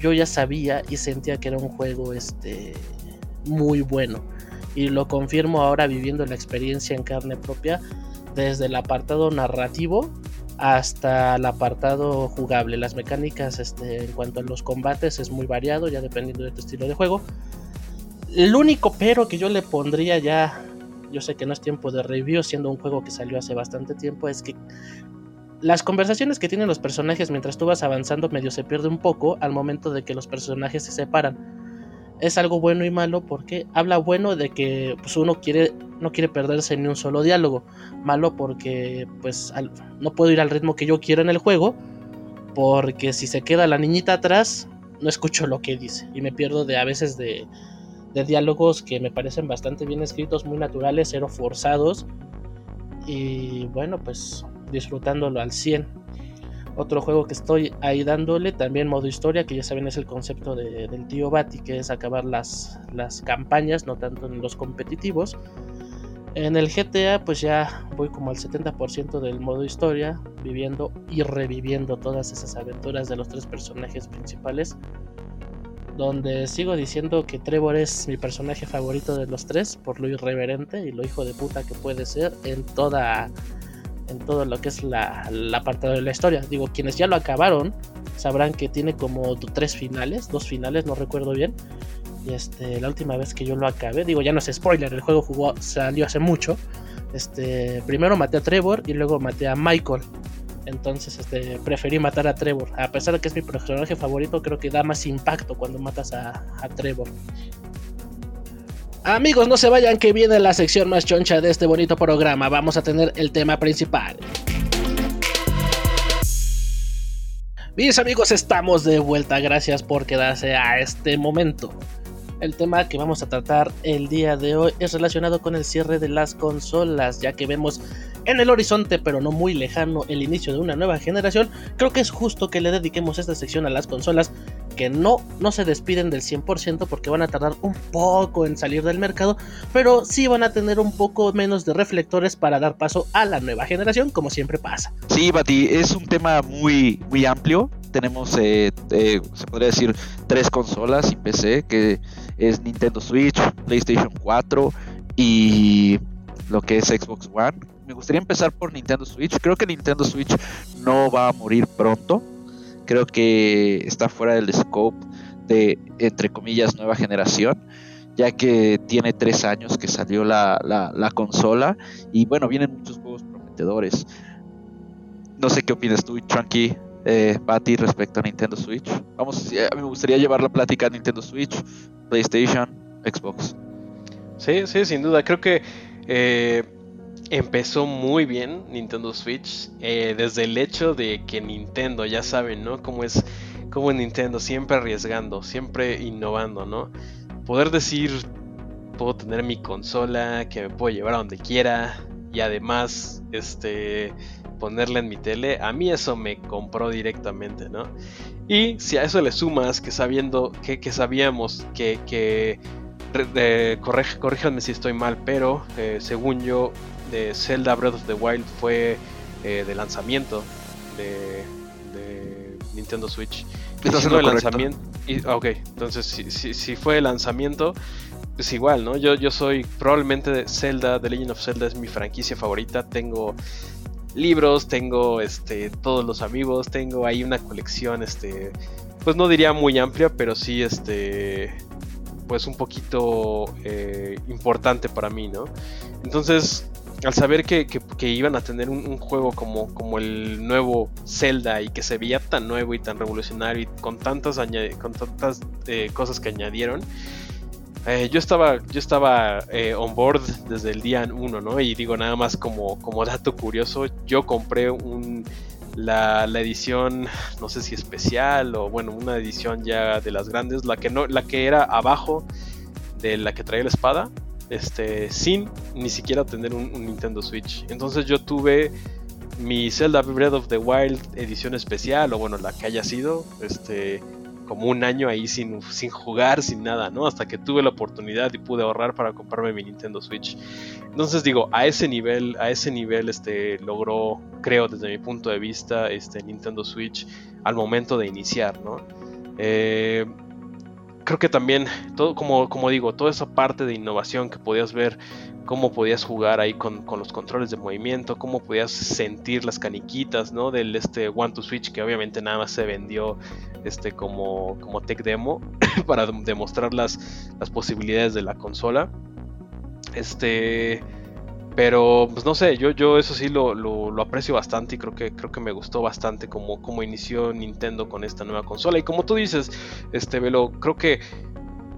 yo ya sabía y sentía que era un juego este muy bueno. Y lo confirmo ahora viviendo la experiencia en carne propia, desde el apartado narrativo hasta el apartado jugable. Las mecánicas este, en cuanto a los combates es muy variado, ya dependiendo de tu estilo de juego. El único pero que yo le pondría ya, yo sé que no es tiempo de review, siendo un juego que salió hace bastante tiempo, es que las conversaciones que tienen los personajes mientras tú vas avanzando medio se pierde un poco al momento de que los personajes se separan. Es algo bueno y malo porque habla bueno de que pues, uno quiere no quiere perderse ni un solo diálogo. Malo porque pues no puedo ir al ritmo que yo quiero en el juego porque si se queda la niñita atrás no escucho lo que dice y me pierdo de a veces de de diálogos que me parecen bastante bien escritos, muy naturales, cero forzados. Y bueno, pues disfrutándolo al 100. Otro juego que estoy ahí dándole, también modo historia, que ya saben es el concepto del tío Bati, que es acabar las, las campañas, no tanto en los competitivos. En el GTA pues ya voy como al 70% del modo historia, viviendo y reviviendo todas esas aventuras de los tres personajes principales donde sigo diciendo que Trevor es mi personaje favorito de los tres por lo irreverente y lo hijo de puta que puede ser en toda en todo lo que es la, la parte de la historia. Digo, quienes ya lo acabaron sabrán que tiene como tres finales, dos finales, no recuerdo bien. Y este, la última vez que yo lo acabé, digo, ya no es spoiler, el juego jugó, salió hace mucho. Este, primero maté a Trevor y luego maté a Michael. Entonces, este, preferí matar a Trevor. A pesar de que es mi personaje favorito, creo que da más impacto cuando matas a, Trevor. Amigos, no se vayan que viene la sección más choncha de este bonito programa. Vamos a tener el tema principal. Mis amigos, estamos de vuelta. Gracias por quedarse a este momento. El tema que vamos a tratar el día de hoy es relacionado con el cierre de las consolas, ya que vemos en el horizonte, pero no muy lejano, el inicio de una nueva generación. Creo que es justo que le dediquemos esta sección a las consolas que no, no se despiden del 100% porque van a tardar un poco en salir del mercado, pero sí van a tener un poco menos de reflectores para dar paso a la nueva generación, como siempre pasa. Sí, Bati, es un tema muy, muy amplio. Tenemos, eh, eh, se podría decir, tres consolas y PC, que es Nintendo Switch, PlayStation 4 y lo que es Xbox One. Me gustaría empezar por Nintendo Switch. Creo que Nintendo Switch no va a morir pronto creo que está fuera del scope de, entre comillas, nueva generación, ya que tiene tres años que salió la, la, consola y bueno, vienen muchos juegos prometedores. No sé qué opinas tú, Chunky, eh, Patty, respecto a Nintendo Switch. Vamos, me gustaría llevar la plática a Nintendo Switch, PlayStation, Xbox. Sí, sí, sin duda. Creo que eh, empezó muy bien Nintendo Switch. Eh, desde el hecho de que Nintendo, ya saben, ¿no? Cómo es, como Nintendo, siempre arriesgando, siempre innovando, ¿no? Poder decir, puedo tener mi consola que me puedo llevar a donde quiera y además, este, ponerla en mi tele, a mí eso me compró directamente, ¿no? Y si a eso le sumas que sabiendo, que, sabíamos que, que corríjanme si estoy mal, pero eh, según yo, de Zelda Breath of the Wild fue eh, de lanzamiento de, Nintendo Switch. Siendo de lanzamiento. Y, ah, ok, entonces si, si, fue de lanzamiento, es igual, ¿no? Yo, yo soy probablemente de Zelda, The Legend of Zelda es mi franquicia favorita. Tengo libros, tengo este, todos los amigos, tengo ahí una colección, este, pues no diría muy amplia, pero sí, este, pues un poquito eh, importante para mí, ¿no? Entonces, al saber que, iban a tener un, juego como, como, el nuevo Zelda y que se veía tan nuevo y tan revolucionario y con tantas, con tantas eh, cosas que añadieron, eh, yo estaba, yo estaba eh, on board desde el día 1, ¿no? Y digo nada más como, como dato curioso, yo compré un, la, la, edición, no sé si especial o bueno, una edición ya de las grandes, la que, no, la que era abajo de la que traía la espada este, sin ni siquiera tener un, Nintendo Switch. Entonces yo tuve mi Zelda Breath of the Wild edición especial, o bueno, la que haya sido, este, como un año ahí sin, sin jugar, sin nada, ¿no? Hasta que tuve la oportunidad y pude ahorrar para comprarme mi Nintendo Switch. Entonces digo, a ese nivel, a ese nivel, este, logró, creo desde mi punto de vista, este, Nintendo Switch al momento de iniciar, ¿no? Eh, creo que también, todo, como, como digo, toda esa parte de innovación que podías ver, cómo podías jugar ahí con, los controles de movimiento, cómo podías sentir las caniquitas, ¿no? Del este One to Switch, que obviamente nada más se vendió este, como, como tech demo para demostrar las, las posibilidades de la consola. Este pero, pues no sé, yo, yo eso sí lo, lo, aprecio bastante y creo que, creo que me gustó bastante como, como inició Nintendo con esta nueva consola. Y como tú dices, este Velo, creo que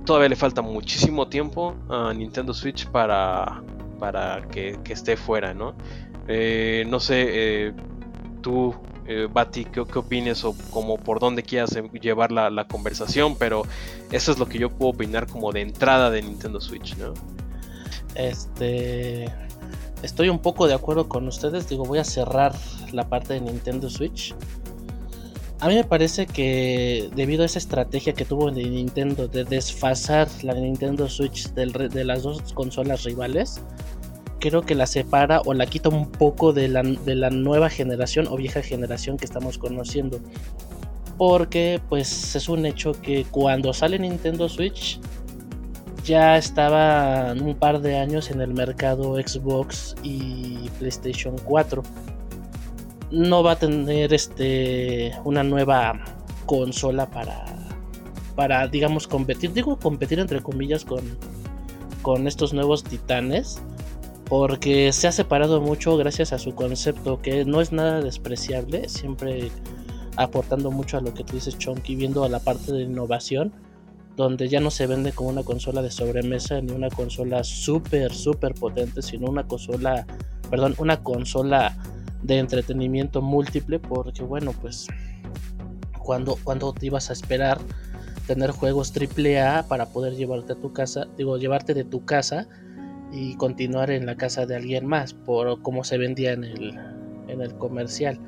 todavía le falta muchísimo tiempo a Nintendo Switch para, para que, esté fuera, ¿no? Eh, no sé, eh, tú, eh, Bati, ¿qué, ¿qué opinas o como por dónde quieras llevar la, la conversación? Pero eso es lo que yo puedo opinar como de entrada de Nintendo Switch, ¿no? Este estoy un poco de acuerdo con ustedes. Digo, voy a cerrar la parte de Nintendo Switch. A mí me parece que debido a esa estrategia que tuvo de Nintendo de desfasar la Nintendo Switch de las dos consolas rivales, creo que la separa o la quita un poco de la, de la nueva generación o vieja generación que estamos conociendo. Porque pues es un hecho que cuando sale Nintendo Switch ya estaba un par de años en el mercado Xbox y PlayStation 4. No va a tener este una nueva consola para para digamos competir, digo competir entre comillas con con estos nuevos titanes porque se ha separado mucho gracias a su concepto que no es nada despreciable, siempre aportando mucho a lo que tú dices Chonky, viendo a la parte de innovación donde ya no se vende como una consola de sobremesa ni una consola súper, súper potente, sino una consola, perdón, una consola de entretenimiento múltiple, porque bueno, pues cuando, cuando te ibas a esperar tener juegos AAA para poder llevarte a tu casa, digo, llevarte de tu casa y continuar en la casa de alguien más, por como se vendía en el, en el comercial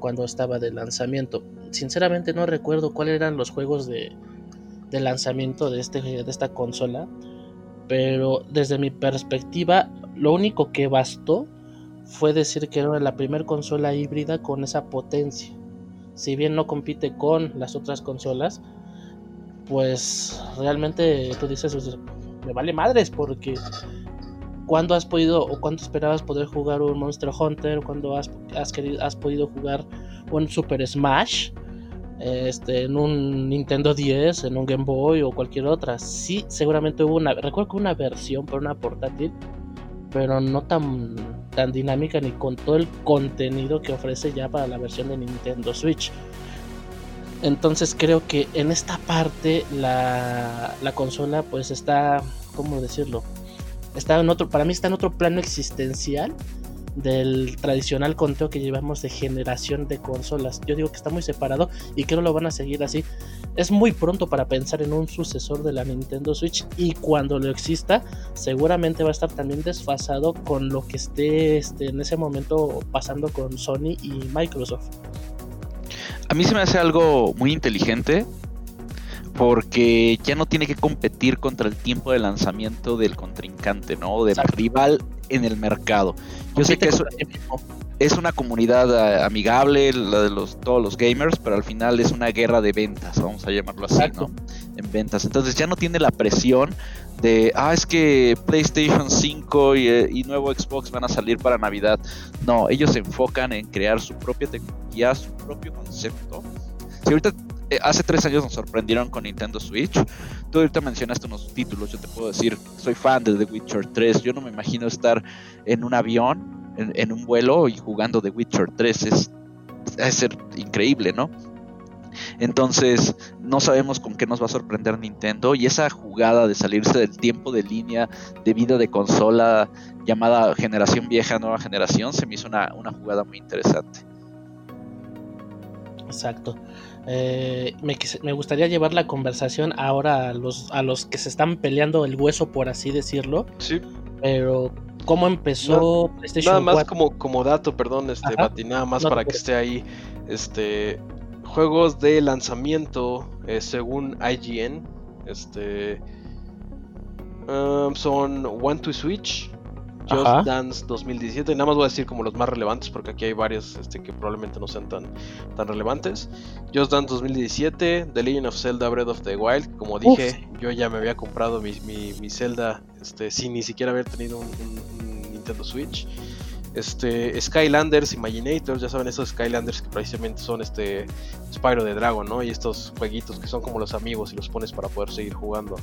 cuando estaba de lanzamiento. Sinceramente no recuerdo cuáles eran los juegos de, de lanzamiento de, este, de esta consola, pero desde mi perspectiva, lo único que bastó fue decir que era la primera consola híbrida con esa potencia. Si bien no compite con las otras consolas, pues realmente tú dices, me vale madres porque cuando has podido o cuando esperabas poder jugar un Monster Hunter, cuando has, has, querido, has podido jugar un Super Smash, este, en un Nintendo 10, en un Game Boy o cualquier otra. Sí, seguramente hubo una, recuerdo que una versión para una portátil, pero no tan, tan dinámica ni con todo el contenido que ofrece ya para la versión de Nintendo Switch. Entonces creo que en esta parte la, la consola pues está, ¿cómo decirlo? Está en otro, para mí está en otro plano existencial del tradicional conteo que llevamos de generación de consolas. Yo digo que está muy separado y que no lo van a seguir así. Es muy pronto para pensar en un sucesor de la Nintendo Switch y cuando lo exista, seguramente va a estar también desfasado con lo que esté este, en ese momento pasando con Sony y Microsoft. A mí se me hace algo muy inteligente porque ya no tiene que competir contra el tiempo de lanzamiento del contrincante, ¿no? Del rival en el mercado. Yo sé que es, una comunidad eh, amigable, la de los, todos los gamers, pero al final es una guerra de ventas, vamos a llamarlo así, ¿no? En ventas. Entonces ya no tiene la presión de, ah, es que PlayStation 5 y, eh, y, nuevo Xbox van a salir para Navidad. No, ellos se enfocan en crear su propia tecnología, su propio concepto. Si ahorita eh, hace tres años nos sorprendieron con Nintendo Switch. Tú ahorita mencionaste unos títulos, yo te puedo decir, soy fan de The Witcher 3, yo no me imagino estar en un avión, en, un vuelo y jugando The Witcher 3, es, ser increíble, ¿no? Entonces, no sabemos con qué nos va a sorprender Nintendo. Y esa jugada de salirse del tiempo de línea de vida de consola llamada generación vieja, nueva generación, se me hizo una jugada muy interesante. Exacto. Eh, me, gustaría llevar la conversación ahora a los, a los que se están peleando el hueso, por así decirlo. Sí. Pero, ¿cómo empezó PlayStation Nada más como, como dato, perdón, este, nada más para que esté ahí. Este, juegos de lanzamiento, eh, según IGN, este, um, son One to Switch, Just Dance 2017. Nada más voy a decir como los más relevantes porque aquí hay varios este, que probablemente no sean tan, tan relevantes. Just Dance 2017, The Legend of Zelda Breath of the Wild. Como dije, yo ya me había comprado mi, mi, Zelda este, sin ni siquiera haber tenido un, Nintendo Switch. Este, Skylanders, Imaginators, ya saben esos Skylanders que precisamente son este Spyro de Dragon, ¿no? Y estos jueguitos que son como los amigos y los pones para poder seguir jugando.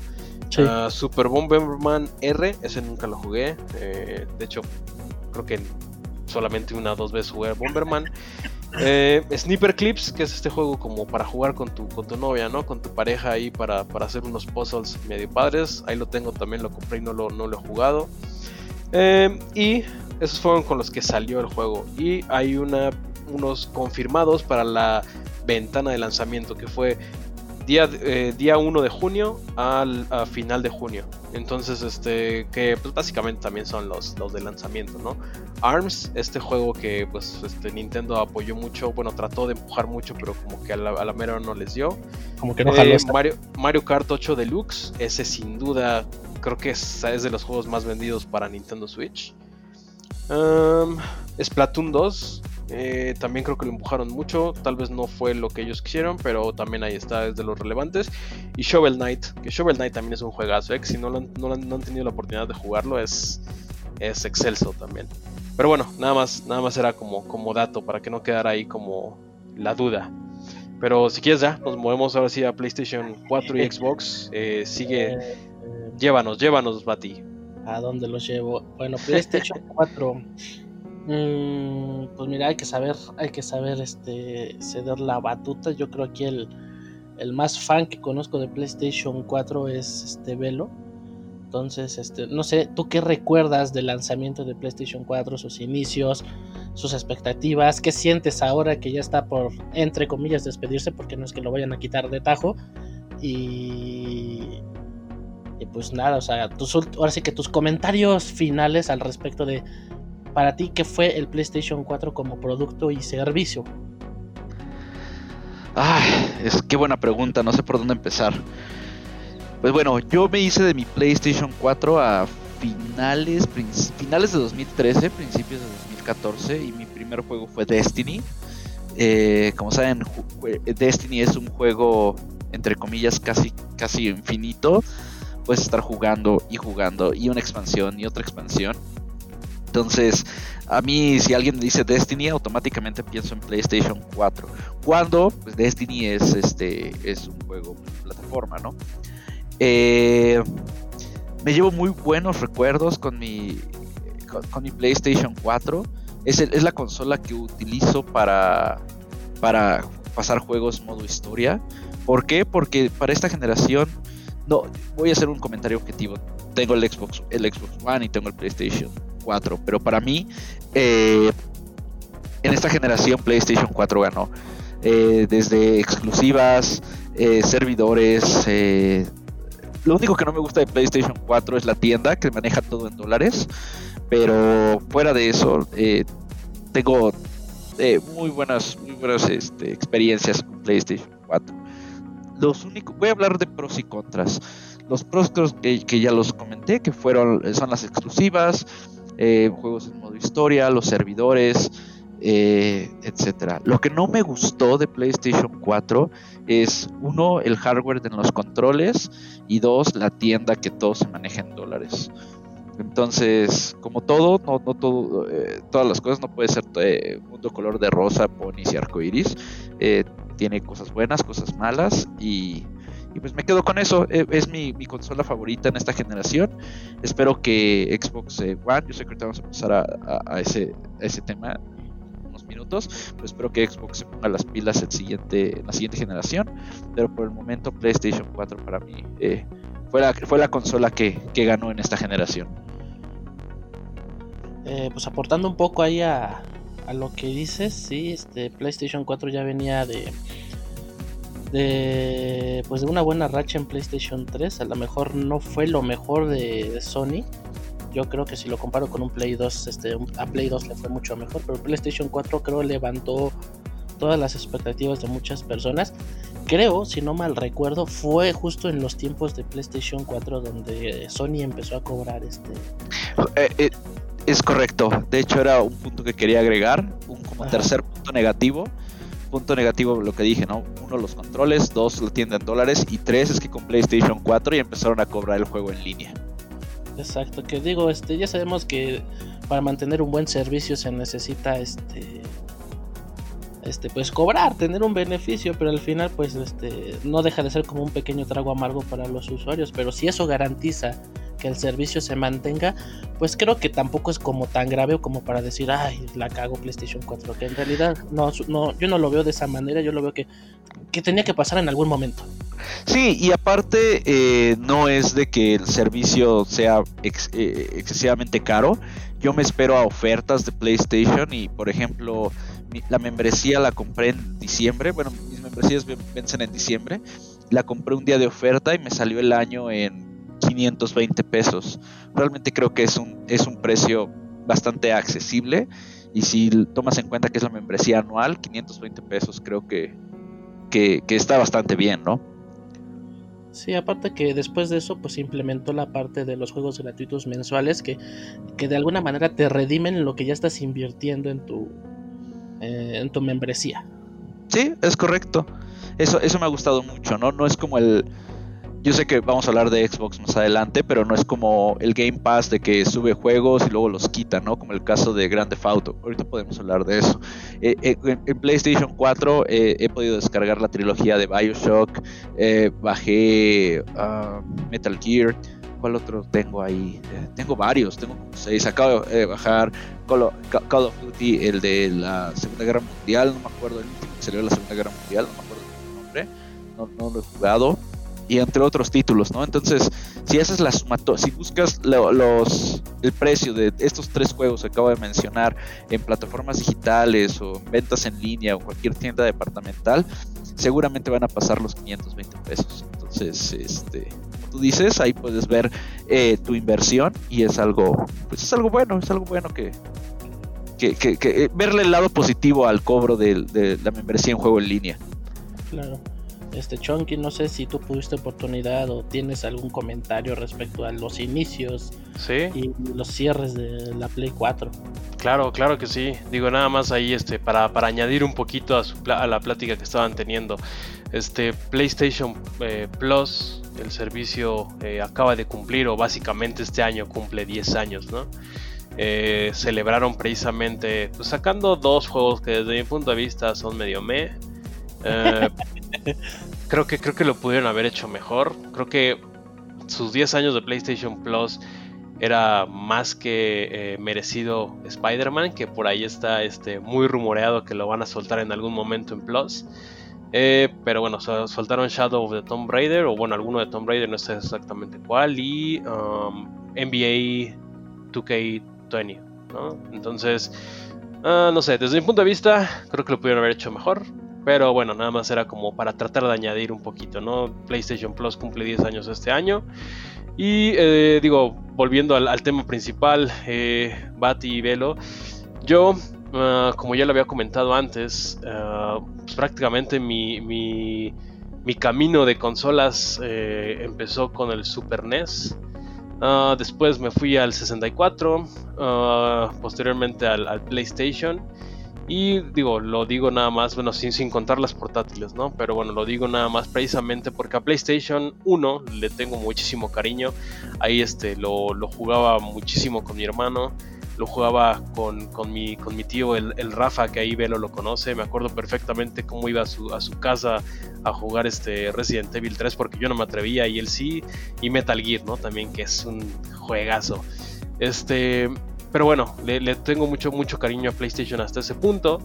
Ah, Super Bomberman R, ese nunca lo jugué. Eh, de hecho, creo que solamente una o dos veces jugué Bomberman. Eh, Sniper Clips, que es este juego como para jugar con tu, con tu novia, ¿no? Con tu pareja ahí para, hacer unos puzzles medio padres. Ahí lo tengo también, lo compré y no lo, no lo he jugado. Eh, y esos fueron con los que salió el juego. Y hay una, unos confirmados para la ventana de lanzamiento que fue día, eh, día 1 de junio al final de junio. Entonces, este, que pues básicamente también son los, los de lanzamiento, ¿no? ARMS, este juego que pues este, Nintendo apoyó mucho, bueno, trató de empujar mucho, pero como que a la, a mera no les dio. Como que no eh, Mario, Mario Kart 8 Deluxe, ese sin duda creo que es, es de los juegos más vendidos para Nintendo Switch. Um, Splatoon 2, eh, también creo que lo empujaron mucho. Tal vez no fue lo que ellos quisieron, pero también ahí está, es de los relevantes. Y Shovel Knight, que Shovel Knight también es un juegazo. ¿eh? Si no, no, han tenido la oportunidad de jugarlo, es, es excelso también. Pero bueno, nada más, nada más era como, como dato para que no quedara ahí como la duda. Pero si quieres ya, nos movemos ahora sí a PlayStation 4 y Xbox. Eh, sigue, llévanos, llévanos, Bati. ¿A dónde los llevo? Bueno, PlayStation 4. Mm, pues mira, hay que saber, hay que saber este ceder la batuta. Yo creo que el, el más fan que conozco de PlayStation 4 es este Velo. Entonces, este, no sé, ¿tú qué recuerdas del lanzamiento de PlayStation 4, sus inicios, sus expectativas? ¿Qué sientes ahora que ya está por, entre comillas, despedirse? Porque no es que lo vayan a quitar de tajo. Y, pues nada, o sea, ahora sí que tus comentarios finales al respecto de, para ti, ¿qué fue el PlayStation 4 como producto y servicio? Ay, es qué buena pregunta, no sé por dónde empezar. Pues bueno, yo me hice de mi PlayStation 4 a finales, finales de 2013, principios de 2014 y mi primer juego fue Destiny. Eh, como saben, Destiny es un juego entre comillas casi, casi infinito. Puedes estar jugando y jugando y una expansión y otra expansión. Entonces, a mí, si alguien me dice Destiny, automáticamente pienso en PlayStation 4. Cuando pues, Destiny es, este, es un juego plataforma, ¿no? Eh, me llevo muy buenos recuerdos con mi, con, mi PlayStation 4. Es, es, la consola que utilizo para, para pasar juegos modo historia. ¿Por qué? Porque para esta generación, no, voy a hacer un comentario objetivo. Tengo el Xbox, el Xbox One y tengo el PlayStation 4, pero para mí, eh, en esta generación PlayStation 4 ganó. Eh, desde exclusivas, eh, servidores. lo único que no me gusta de PlayStation 4 es la tienda que maneja todo en dólares. Pero fuera de eso, tengo muy buenas, muy buenas este, experiencias con PlayStation 4. Los únicos, voy a hablar de pros y contras. Los pros que, que ya los comenté, que fueron, son las exclusivas, eh, juegos en modo historia, los servidores, eh, etcétera. Lo que no me gustó de PlayStation 4 es uno, el hardware de los controles y dos, la tienda que todo se maneja en dólares. Entonces, como todo, no, no todo, eh, todas las cosas no puede ser eh, mundo color de rosa, ponis y arcoiris. Tiene cosas buenas, cosas malas y y pues me quedo con eso. E, es mi, consola favorita en esta generación. Espero que Xbox One, yo sé que vamos a pasar a, ese, tema en unos minutos, pero espero que Xbox se ponga las pilas en la siguiente generación. Pero por el momento PlayStation 4 para mí eh, fue, la, fue la consola que, ganó en esta generación. Eh, pues aportando un poco ahí a, a lo que dices, sí, este PlayStation 4 ya venía de de pues de una buena racha en PlayStation 3. A lo mejor no fue lo mejor de, Sony. Yo creo que si lo comparo con un Play 2, este, a Play 2 le fue mucho mejor, pero PlayStation 4 creo levantó todas las expectativas de muchas personas. Creo, si no mal recuerdo, fue justo en los tiempos de PlayStation 4 donde Sony empezó a cobrar este. Eh, eh, es correcto. De hecho, era un punto que quería agregar, un como tercer punto negativo punto negativo lo que dije, ¿no? Uno, los controles, dos, la tienda en dólares y tres es que con PlayStation 4 y empezaron a cobrar el juego en línea. Exacto, que digo, este, ya sabemos que para mantener un buen servicio se necesita este este pues cobrar, tener un beneficio, pero al final pues este no deja de ser como un pequeño trago amargo para los usuarios, pero si eso garantiza que el servicio se mantenga, pues creo que tampoco es como tan grave como para decir, ay, la cago PlayStation 4, que en realidad no, no yo no lo veo de esa manera, yo lo veo que, que tenía que pasar en algún momento. Sí, y aparte eh, no es de que el servicio sea eh, excesivamente caro, yo me espero a ofertas de PlayStation y por ejemplo la membresía la compré en diciembre, bueno, mis membresías vencen en diciembre, la compré un día de oferta y me salió el año en 520 pesos. Realmente creo que es un, es un precio bastante accesible y si tomas en cuenta que es la membresía anual, 520 pesos creo que, que, está bastante bien, ¿no? Sí, aparte que después de eso pues implementó la parte de los juegos gratuitos mensuales que, que de alguna manera te redimen lo que ya estás invirtiendo en tu, eh, en tu membresía. Sí, es correcto. Eso, eso me ha gustado mucho, ¿no? No es como el, yo sé que vamos a hablar de Xbox más adelante, pero no es como el Game Pass de que sube juegos y luego los quita, ¿no? Como el caso de Grand Theft Auto. Ahorita podemos hablar de eso. Eh, eh, en, PlayStation 4 eh, he podido descargar la trilogía de Bioshock, bajé ah, Metal Gear. ¿Cuál otro tengo ahí? tengo varios, tengo como seis. Acabo de bajar Call of, Duty, el de la Segunda Guerra Mundial, no me acuerdo, el último que salió de la Segunda Guerra Mundial, no me acuerdo el nombre no, no lo he jugado y entre otros títulos, ¿no? Entonces, si haces la si buscas los el precio de estos tres juegos que acabo de mencionar en plataformas digitales o en ventas en línea o cualquier tienda departamental, seguramente van a pasar los 520 pesos. Entonces, este, como tú dices, ahí puedes ver eh, tu inversión y es algo, pues es algo bueno, es algo bueno que, que, que, que verle el lado positivo al cobro de, de la membresía en juego en línea. Claro. Este Chonky, no sé si tú tuviste oportunidad o tienes algún comentario respecto a los inicios y los cierres de la Play 4. Claro, claro que sí. Digo nada más ahí este para, para añadir un poquito a, a, la plática que estaban teniendo. Este PlayStation eh, Plus, el servicio eh, acaba de cumplir o básicamente este año cumple 10 años, ¿no? Eh, celebraron precisamente pues, sacando dos juegos que desde mi punto de vista son medio me. creo que creo que lo pudieron haber hecho mejor. Creo que sus 10 años de PlayStation Plus era más que eh, merecido Spider-Man, que por ahí está este, muy rumoreado que lo van a soltar en algún momento en Plus. Eh, pero bueno, soltaron Shadow of the Tomb Raider, o bueno, alguno de Tomb Raider, no sé exactamente cuál, y um, NBA 2K20, ¿no? Entonces, uh, no sé, desde mi punto de vista, creo que lo pudieron haber hecho mejor. Pero bueno, nada más era como para tratar de añadir un poquito, ¿no? PlayStation Plus cumple 10 años este año. Y eh, digo, volviendo al, tema principal, eh, Bati y Velo, yo, ah, como ya lo había comentado antes, ah, pues prácticamente mi, mi, mi, camino de consolas eh, empezó con el Super NES. Ah, después me fui al 64, posteriormente al PlayStation. Y digo, lo digo nada más, bueno, sin, sin contar las portátiles, ¿no? Pero bueno, lo digo nada más precisamente porque a PlayStation 1 le tengo muchísimo cariño. Ahí este, lo, jugaba muchísimo con mi hermano. Lo jugaba con, mi, con mi tío, el, Rafa, que ahí Velo lo conoce. Me acuerdo perfectamente cómo iba a su, a su casa a jugar este Resident Evil 3 porque yo no me atrevía y él sí. Y Metal Gear, ¿no? También que es un juegazo. Este, pero bueno, le, tengo mucho, mucho cariño a PlayStation hasta ese punto.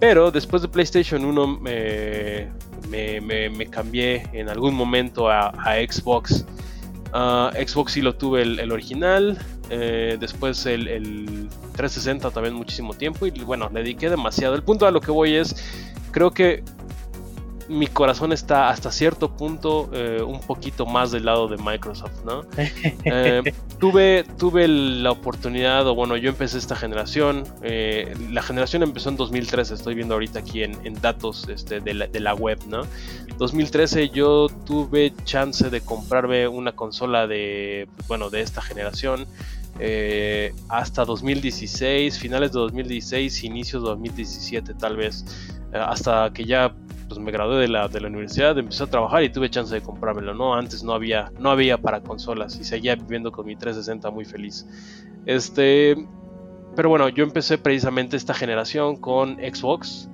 Pero después de PlayStation 1 me, me, cambié en algún momento a, Xbox. Ah, Xbox sí lo tuve el, original. Eh, después el, el, 360 también muchísimo tiempo. Y bueno, le dediqué demasiado. El punto a lo que voy es, creo que mi corazón está hasta cierto punto eh, un poquito más del lado de Microsoft, ¿no? Eh, tuve, tuve la oportunidad, o bueno, yo empecé esta generación, eh, la generación empezó en 2013, estoy viendo ahorita aquí en, datos este, de, la, web, ¿no? 2013 yo tuve chance de comprarme una consola de, bueno, de esta generación. Hasta 2016, finales de 2016, inicios de 2017 tal vez, hasta que ya pues me gradué de la, de la universidad, empecé a trabajar y tuve chance de comprármelo, ¿no? Antes no había, no había para consolas y seguía viviendo con mi 360 muy feliz. Este, pero bueno, yo empecé precisamente esta generación con Xbox.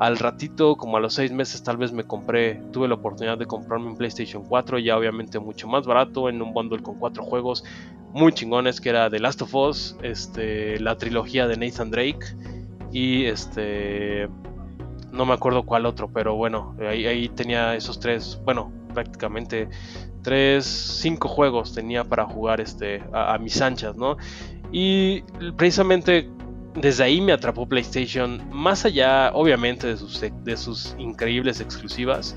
Al ratito, como a los seis meses, tal vez me compré, tuve la oportunidad de comprarme un PlayStation 4, ya obviamente mucho más barato, en un bundle con cuatro juegos muy chingones, que era The Last of Us, este, la trilogía de Nathan Drake y este no me acuerdo cuál otro, pero bueno, ahí, tenía esos tres, bueno, prácticamente tres, cinco juegos tenía para jugar este, a, mis anchas, ¿no? Y precisamente desde ahí me atrapó PlayStation, más allá, obviamente, de sus, de sus increíbles exclusivas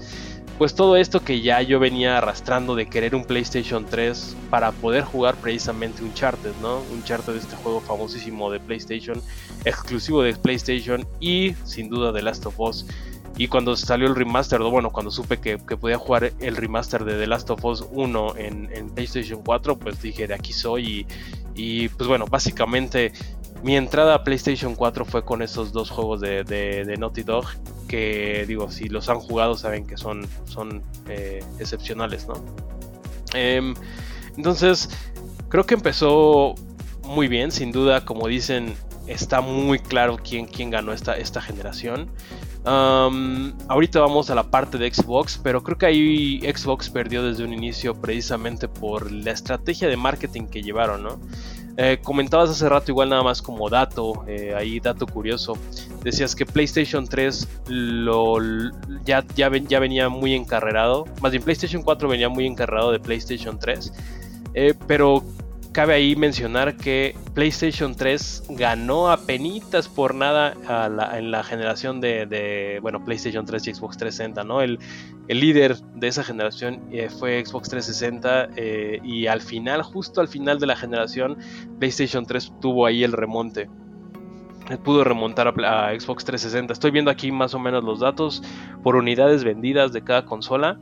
pues todo esto que ya yo venía arrastrando de querer un PlayStation 3 para poder jugar precisamente Uncharted, ¿no? Uncharted, este juego famosísimo de PlayStation, exclusivo de PlayStation y sin duda de Last of Us. Y cuando salió el remaster, bueno, cuando supe que, podía jugar el remaster de The Last of Us 1 en, PlayStation 4, pues dije, de aquí soy. Y, pues bueno, básicamente mi entrada a PlayStation 4 fue con esos dos juegos de, de Naughty Dog que digo, si los han jugado saben que son, son eh, excepcionales, ¿no? Em, entonces, creo que empezó muy bien, sin duda, como dicen, está muy claro quién, quién ganó esta, esta generación. ahorita vamos a la parte de Xbox, pero creo que ahí Xbox perdió desde un inicio precisamente por la estrategia de marketing que llevaron, ¿no? Eh, comentabas hace rato, igual nada más como dato, eh, ahí dato curioso, decías que PlayStation 3 lo, ya, ya, ya venía muy encarrerado, más bien PlayStation 4 venía muy encarrerado de PlayStation 3, eh, pero cabe ahí mencionar que PlayStation 3 ganó a penitas por nada en la generación de, bueno, PlayStation 3 y Xbox 360, ¿no? El, el líder de esa generación eh, fue Xbox 360 eh, y al final, justo al final de la generación, PlayStation 3 tuvo ahí el remonte. Pudo remontar a Xbox 360. Estoy viendo aquí más o menos los datos por unidades vendidas de cada consola.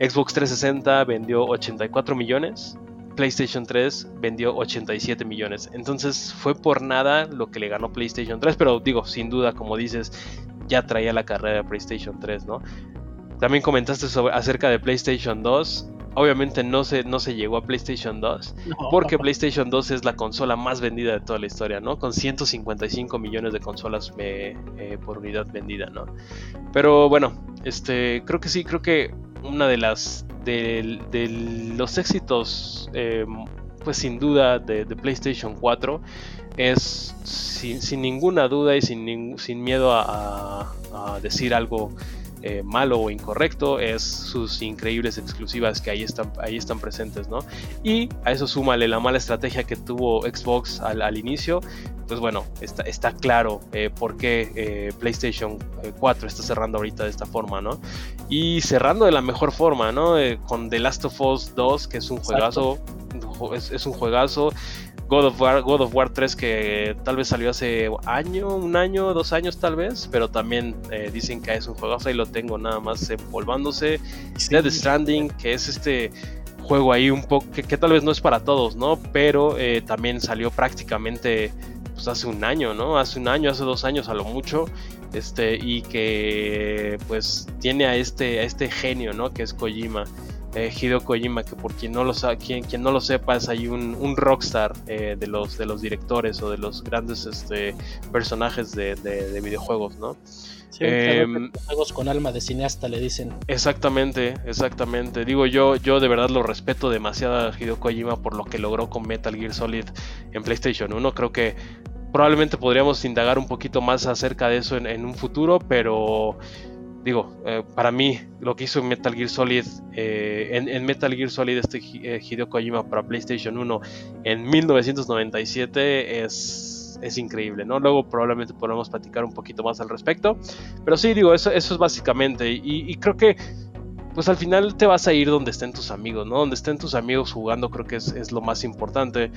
Xbox 360 vendió 84 millones, PlayStation 3 vendió 87 millones. Entonces fue por nada lo que le ganó PlayStation 3, pero digo, sin duda, como dices, ya traía la carrera de PlayStation 3, ¿no? También comentaste sobre, acerca de PlayStation 2. Obviamente no se, no se llegó a PlayStation 2 porque PlayStation 2 es la consola más vendida de toda la historia, ¿no? Con 155 millones de consolas eh, por unidad vendida, ¿no? Pero bueno, este, creo que sí, creo que una de las de, los éxitos, eh, pues sin duda, de, PlayStation 4 es sin, ninguna duda y sin, sin miedo a, decir algo eh, malo o incorrecto es sus increíbles exclusivas que ahí están, ahí están presentes, ¿no? Y a eso súmale la mala estrategia que tuvo Xbox al, al inicio, pues bueno, está, está claro eh, por qué eh, PlayStation 4 está cerrando ahorita de esta forma, ¿no? Y cerrando de la mejor forma, ¿no? con The Last of Us 2, que es un juegazo, es, es un juegazo. God of War, God of War 3 que tal vez salió hace año, un año, dos años tal vez, pero también eh, dicen que es un juego, ahí lo tengo nada más empolvándose. Dead Stranding, que es este juego ahí un poco que, tal vez no es para todos, ¿no? Pero eh, también salió prácticamente pues, hace un año, ¿no? Hace un año, hace dos años a lo mucho. Este, y que pues tiene a este, a este genio, ¿no? Que es Kojima eh, Hideo Kojima, que por quien no lo, quien, quien no lo sepa es ahí un, rockstar eh, de, los, de los directores o de los grandes este, personajes de, videojuegos, ¿no? Em, juegos con alma de cineasta le dicen. Exactamente, exactamente. Digo yo, yo de verdad lo respeto demasiado a Hideo Kojima por lo que logró con Metal Gear Solid en PlayStation 1. Creo que probablemente podríamos indagar un poquito más acerca de eso en un futuro, pero digo, eh, para mí lo que hizo Metal Gear Solid, eh, en, Metal Gear Solid este eh, Hideo Kojima para PlayStation 1 en 1997 es, es increíble, ¿no? Luego probablemente podamos platicar un poquito más al respecto, pero sí, digo, eso, eso es básicamente, y, creo que pues al final te vas a ir donde estén tus amigos, ¿no? Donde estén tus amigos jugando creo que es, es lo más importante.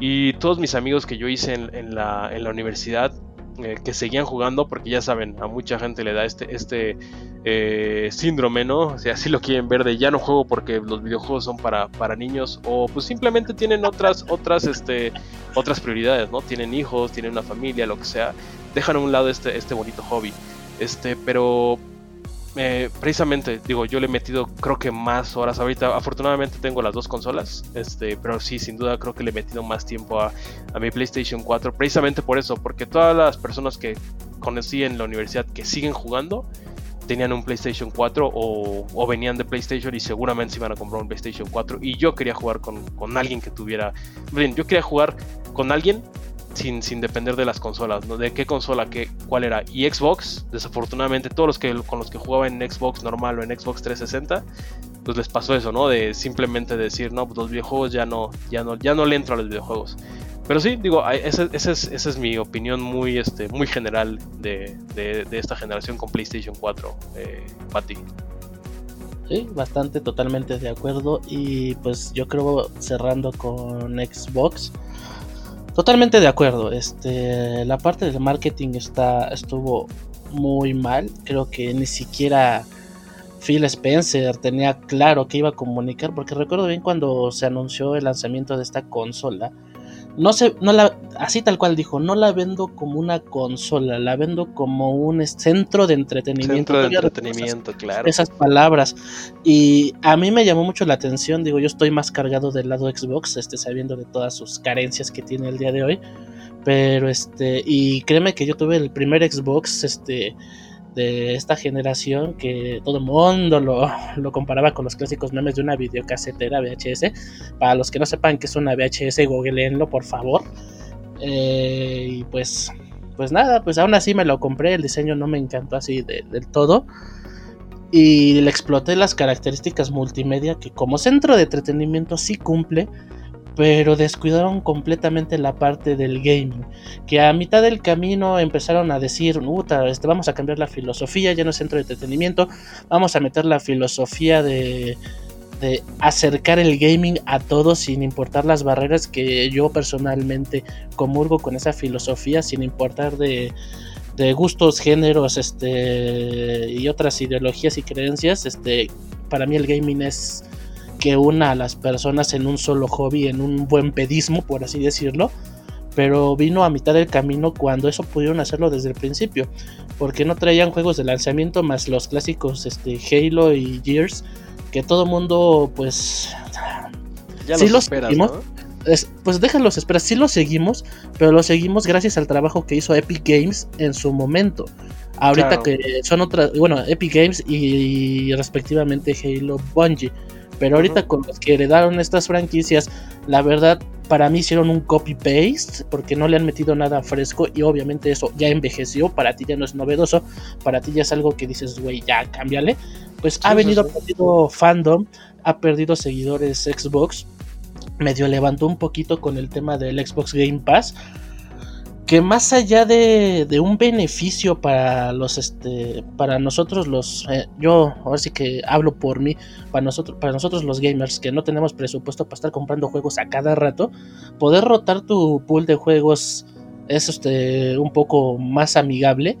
Y todos mis amigos que yo hice en, la, en la universidad, eh, que seguían jugando, porque ya saben, a mucha gente le da este, este eh, síndrome, ¿no? Sea, así lo quieren ver de ya no juego porque los videojuegos son para, para niños, o pues simplemente tienen otras, otras, este, otras prioridades, ¿no? Tienen hijos, tienen una familia, lo que sea, dejan a un lado este, este bonito hobby. Este, pero eh, precisamente, digo, yo le he metido creo que más horas ahorita. Afortunadamente tengo las dos consolas, este, pero sí, sin duda creo que le he metido más tiempo a, mi PlayStation 4. Precisamente por eso, porque todas las personas que conocí en la universidad que siguen jugando tenían un PlayStation 4 o, venían de PlayStation y seguramente se iban a comprar un PlayStation 4. Y yo quería jugar con, con alguien que tuviera. Bien, yo quería jugar con alguien sin, sin depender de las consolas, ¿no? De qué consola, qué, cuál era. Y Xbox, desafortunadamente, todos los que con los que jugaba en Xbox normal o en Xbox 360, pues les pasó eso, ¿no? De simplemente decir, no, pues los videojuegos ya no, ya no, ya no le entro a los videojuegos. Pero sí, digo, esa, es, es, mi opinión muy, este, muy general de, de, esta generación con PlayStation 4, eh, Pati. Sí, bastante, totalmente de acuerdo. Y pues yo creo cerrando con Xbox. Totalmente de acuerdo. Este, la parte del marketing está, estuvo muy mal. Creo que ni siquiera Phil Spencer tenía claro que iba a comunicar. Porque recuerdo bien cuando se anunció el lanzamiento de esta consola no sé, no la, así tal cual dijo, no la vendo como una consola, la vendo como un centro de entretenimiento. Centro de entretenimiento, claro. Esas palabras. Y a mí me llamó mucho la atención, digo, yo estoy más cargado del lado Xbox, este, sabiendo de todas sus carencias que tiene el día de hoy. Pero este, y créeme que yo tuve el primer Xbox, este, de esta generación que todo el mundo lo, lo, comparaba con los clásicos memes de una videocasetera VHS. Para los que no sepan que es una VHS, googleenlo por favor. Eh, y pues, pues nada, pues aún así me lo compré. El diseño no me encantó así del todo. Y le exploté las características multimedia que como centro de entretenimiento sí cumple pero descuidaron completamente la parte del gaming, que a mitad del camino empezaron a decir, este, vamos a cambiar la filosofía, ya no es centro de entretenimiento, vamos a meter la filosofía de, de acercar el gaming a todos sin importar las barreras que yo personalmente comulgo con esa filosofía, sin importar de, de gustos, géneros, este y otras ideologías y creencias, este para mí el gaming es que una a las personas en un solo hobby, en un buen pedismo, por así decirlo. Pero vino a mitad del camino cuando eso pudieron hacerlo desde el principio. Porque no traían juegos de lanzamiento más los clásicos este, Halo y Gears. Que todo mundo, pues. Ya los, esperas, pues déjalos esperar, sí los seguimos, pero los seguimos gracias al trabajo que hizo Epic Games en su momento. Ahorita que son otras, bueno, Epic Games y, y respectivamente Halo Bungie. Pero ahorita con los que heredaron estas franquicias, la verdad, para mí hicieron un copy-paste porque no le han metido nada fresco y obviamente eso ya envejeció, para ti ya no es novedoso, para ti ya es algo que dices, güey, ya cámbiale. Pues ha venido perdido fandom, ha perdido seguidores Xbox, medio levantó un poquito con el tema del Xbox Game Pass, que más allá de, un beneficio para los este para nosotros los eh, yo ahora sí que hablo por mí para nosotros para nosotros los gamers que no tenemos presupuesto para estar comprando juegos a cada rato poder rotar tu pool de juegos es este un poco más amigable.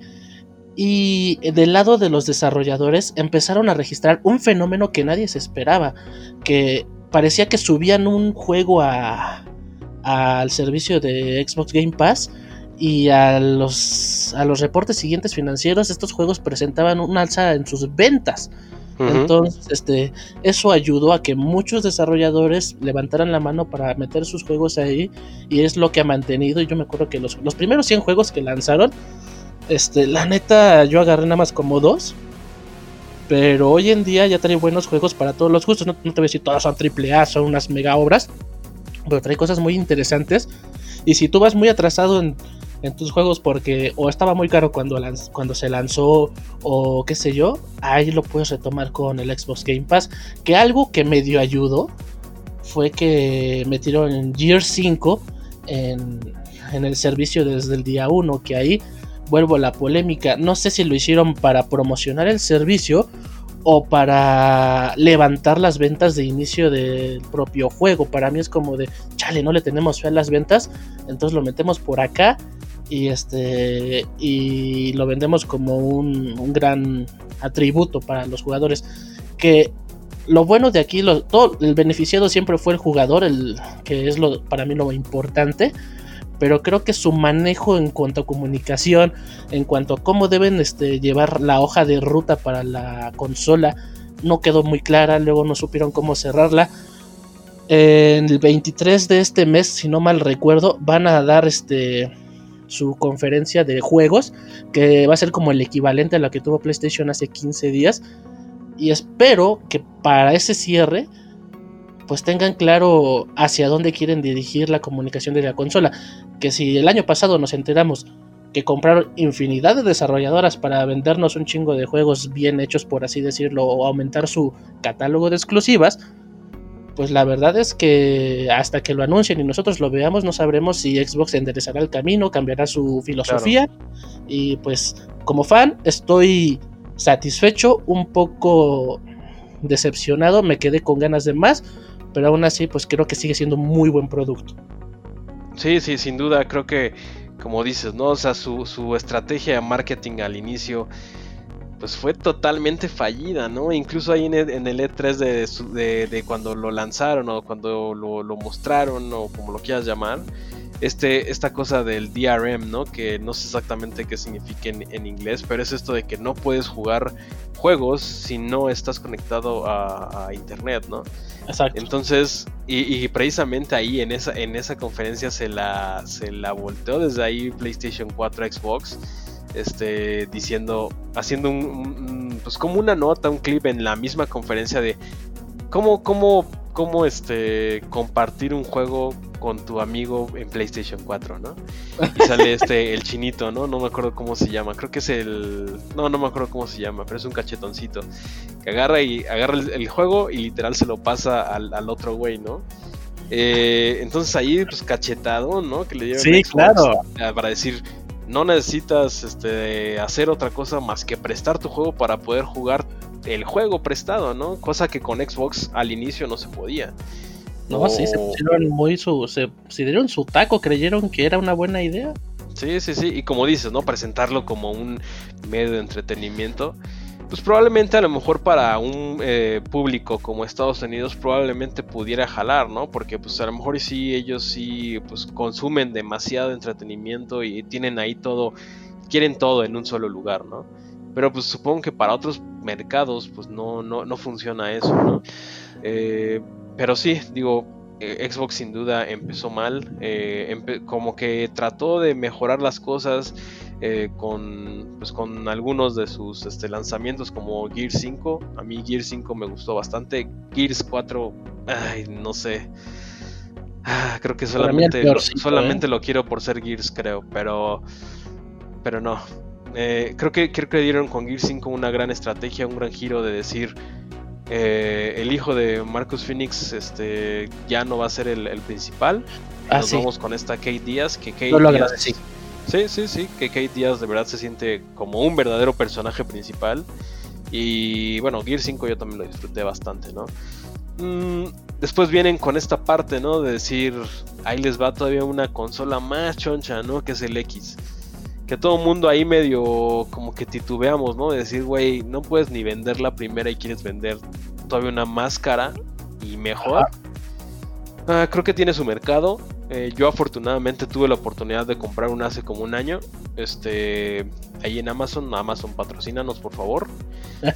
Y del lado de los desarrolladores empezaron a registrar un fenómeno que nadie se esperaba que parecía que subían un juego a al servicio de Xbox Game Pass y a los, a los reportes siguientes financieros estos juegos presentaban un alza en sus ventas. Entonces, este, eso ayudó a que muchos desarrolladores levantaran la mano para meter sus juegos ahí y es lo que ha mantenido. Yo me acuerdo que los, los primeros 100 juegos que lanzaron, este, la neta, yo agarré nada más como dos. Pero hoy en día ya trae buenos juegos para todos los gustos. No, te voy a decir todas son triple A, son unas mega obras. Pero trae cosas muy interesantes. Y si tú vas muy atrasado en, en tus juegos porque o estaba muy caro cuando, cuando se lanzó o qué sé yo, ahí lo puedes retomar con el Xbox Game Pass. Que algo que medio ayudó fue que metieron Gear 5 en, en el servicio desde el día 1, que ahí vuelvo a la polémica. No sé si lo hicieron para promocionar el servicio o para levantar las ventas de inicio del propio juego. Para mí es como de, chale, no le tenemos fe a las ventas, entonces lo metemos por acá y este y lo vendemos como un, gran atributo para los jugadores. Que lo bueno de aquí todo el beneficiado siempre fue el jugador el que es lo para mí lo importante pero creo que su manejo en cuanto a comunicación en cuanto a cómo deben este, llevar la hoja de ruta para la consola no quedó muy clara luego no supieron cómo cerrarla. En el 23 de este mes si no mal recuerdo van a dar este su conferencia de juegos, que va a ser como el equivalente a la que tuvo PlayStation hace 15 días. Y espero que para ese cierre, pues tengan claro hacia dónde quieren dirigir la comunicación de la consola. Que si el año pasado nos enteramos que compraron infinidad de desarrolladoras para vendernos un chingo de juegos bien hechos, por así decirlo, o aumentar su catálogo de exclusivas, pues la verdad es que hasta que lo anuncien y nosotros lo veamos no sabremos si Xbox enderezará el camino, cambiará su filosofía y pues como fan estoy satisfecho, un poco decepcionado, me quedé con ganas de más, pero aún así pues creo que sigue siendo muy buen producto. Sí, sí, sin duda, creo que como dices, ¿no? O sea, su, su estrategia de marketing al inicio pues fue totalmente fallida, ¿no? Incluso ahí en el, E3 e de, cuando lo lanzaron o cuando lo, mostraron o como lo quieras llamar, este, esta cosa del DRM, ¿no? Que no sé exactamente qué significa en, inglés, pero es esto de que no puedes jugar juegos si no estás conectado a, internet, ¿no? Exacto. Entonces, y, precisamente ahí en esa, en esa conferencia se la, se la volteó desde ahí PlayStation 4 Xbox este, diciendo, haciendo un, pues como una nota, un clip en la misma conferencia de cómo, cómo, cómo este, compartir un juego con tu amigo en PlayStation 4, ¿no? Y sale este, el chinito, ¿no? No me acuerdo cómo se llama, creo que es el... No, no me acuerdo cómo se llama, pero es un cachetoncito. Que agarra y agarra el, juego y literal se lo pasa al, al otro güey, ¿no? Eh, entonces ahí, pues cachetado, ¿no? Que le dieron sí, claro. para decir, no necesitas este, hacer otra cosa más que prestar tu juego para poder jugar el juego prestado, ¿no? Cosa que con Xbox al inicio no se podía. No, sí, se pusieron muy su. Se, dieron su taco, creyeron que era una buena idea. Sí, sí, sí. Y como dices, ¿no? Presentarlo como un medio de entretenimiento. Pues probablemente a lo mejor para un eh, público como Estados Unidos probablemente pudiera jalar, ¿no? Porque pues a lo mejor sí ellos sí pues consumen demasiado entretenimiento y tienen ahí todo, quieren todo en un solo lugar, ¿no? Pero pues supongo que para otros mercados pues no, no, no funciona eso, ¿no? Eh, pero sí, digo, eh, Xbox sin duda empezó mal, como que trató de mejorar las cosas eh, con, pues, con algunos de sus este, lanzamientos como Gears 5. A mí Gears 5 me gustó bastante. Gears 4, ay, no sé. Ah, creo que solamente, lo, solamente lo quiero por ser Gears, creo, pero, pero no. creo, que, creo que dieron con Gears 5 una gran estrategia, un gran giro de decir eh, el hijo de Marcus Phoenix este, ya no va a ser el, principal. Ah, nos vamos con esta Kate Díaz, que Kate lo Díaz, sí. sí, sí, que Kate Díaz de verdad se siente como un verdadero personaje principal. Y bueno, Gear 5 yo también lo disfruté bastante, ¿no? Mm, después vienen con esta parte, ¿no? De decir, ahí les va todavía una consola más choncha, ¿no? Que es el X que todo el mundo ahí medio como que titubeamos, ¿no? De decir, güey, no puedes ni vender la primera y quieres vender todavía una máscara y mejor. Ah, creo que tiene su mercado. Eh, yo afortunadamente tuve la oportunidad de comprar una hace como un año. Este, ahí en Amazon, Amazon patrocínanos por favor.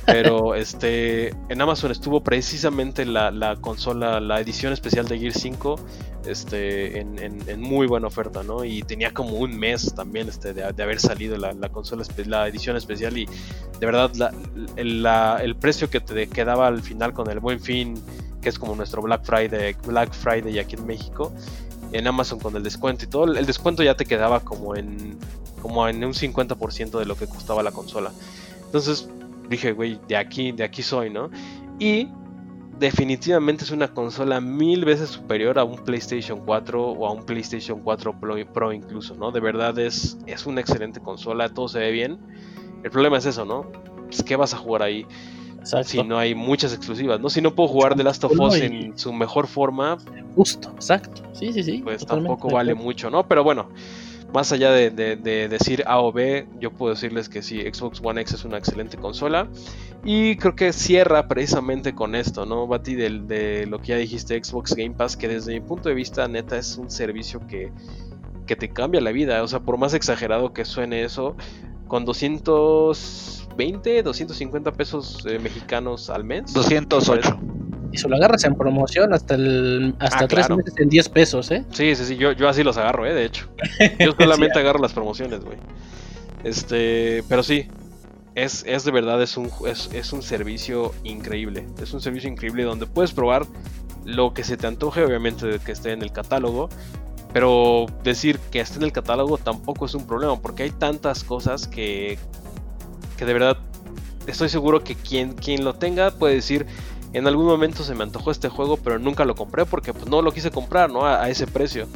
Pero este, en Amazon estuvo precisamente la, consola, la edición especial de Gear 5, este, en, muy buena oferta, ¿no? Y tenía como un mes también este, de, haber salido la, consola, la edición especial y de verdad el, precio que te quedaba al final con el buen fin, que es como nuestro Black Friday, Black Friday aquí en México, en Amazon con el descuento y todo, el descuento ya te quedaba como en como en un 50% de lo que costaba la consola. Entonces dije, güey, de aquí, de aquí soy, ¿no? Y definitivamente es una consola mil veces superior a un PlayStation 4 o a un PlayStation 4 Pro, incluso, ¿no? De verdad es, es una excelente consola, todo se ve bien. El problema es eso, ¿no? Pues, ¿Qué vas a jugar ahí? Si no hay muchas exclusivas, ¿no? Si no puedo jugar The Last of Us en su mejor forma. Justo, exacto. Sí, sí, sí. Pues tampoco vale mucho, ¿no? Pero bueno, más allá de, decir A o B, yo puedo decirles que sí, Xbox One X es una excelente consola. Y creo que cierra precisamente con esto, ¿no, Bati? De, de lo que ya dijiste, Xbox Game Pass, que desde mi punto de vista, neta, es un servicio que, que te cambia la vida. O sea, por más exagerado que suene eso, con 220, 250 pesos eh, mexicanos al mes. 208. Y si lo agarras en promoción hasta el hasta ah, tres meses en 10 pesos, ¿eh? Sí, sí, sí, yo, yo así los agarro, ¿eh? De hecho. Yo solamente agarro las promociones, güey. Este, pero sí, es, es de verdad, es un, es, es, un servicio increíble. Es un servicio increíble donde puedes probar lo que se te antoje, obviamente que esté en el catálogo. Pero decir que esté en el catálogo tampoco es un problema, porque hay tantas cosas que, que de verdad estoy seguro que quien, quien lo tenga puede decir, en algún momento se me antojó este juego, pero nunca lo compré porque pues, no lo quise comprar, ¿no? A, ese precio.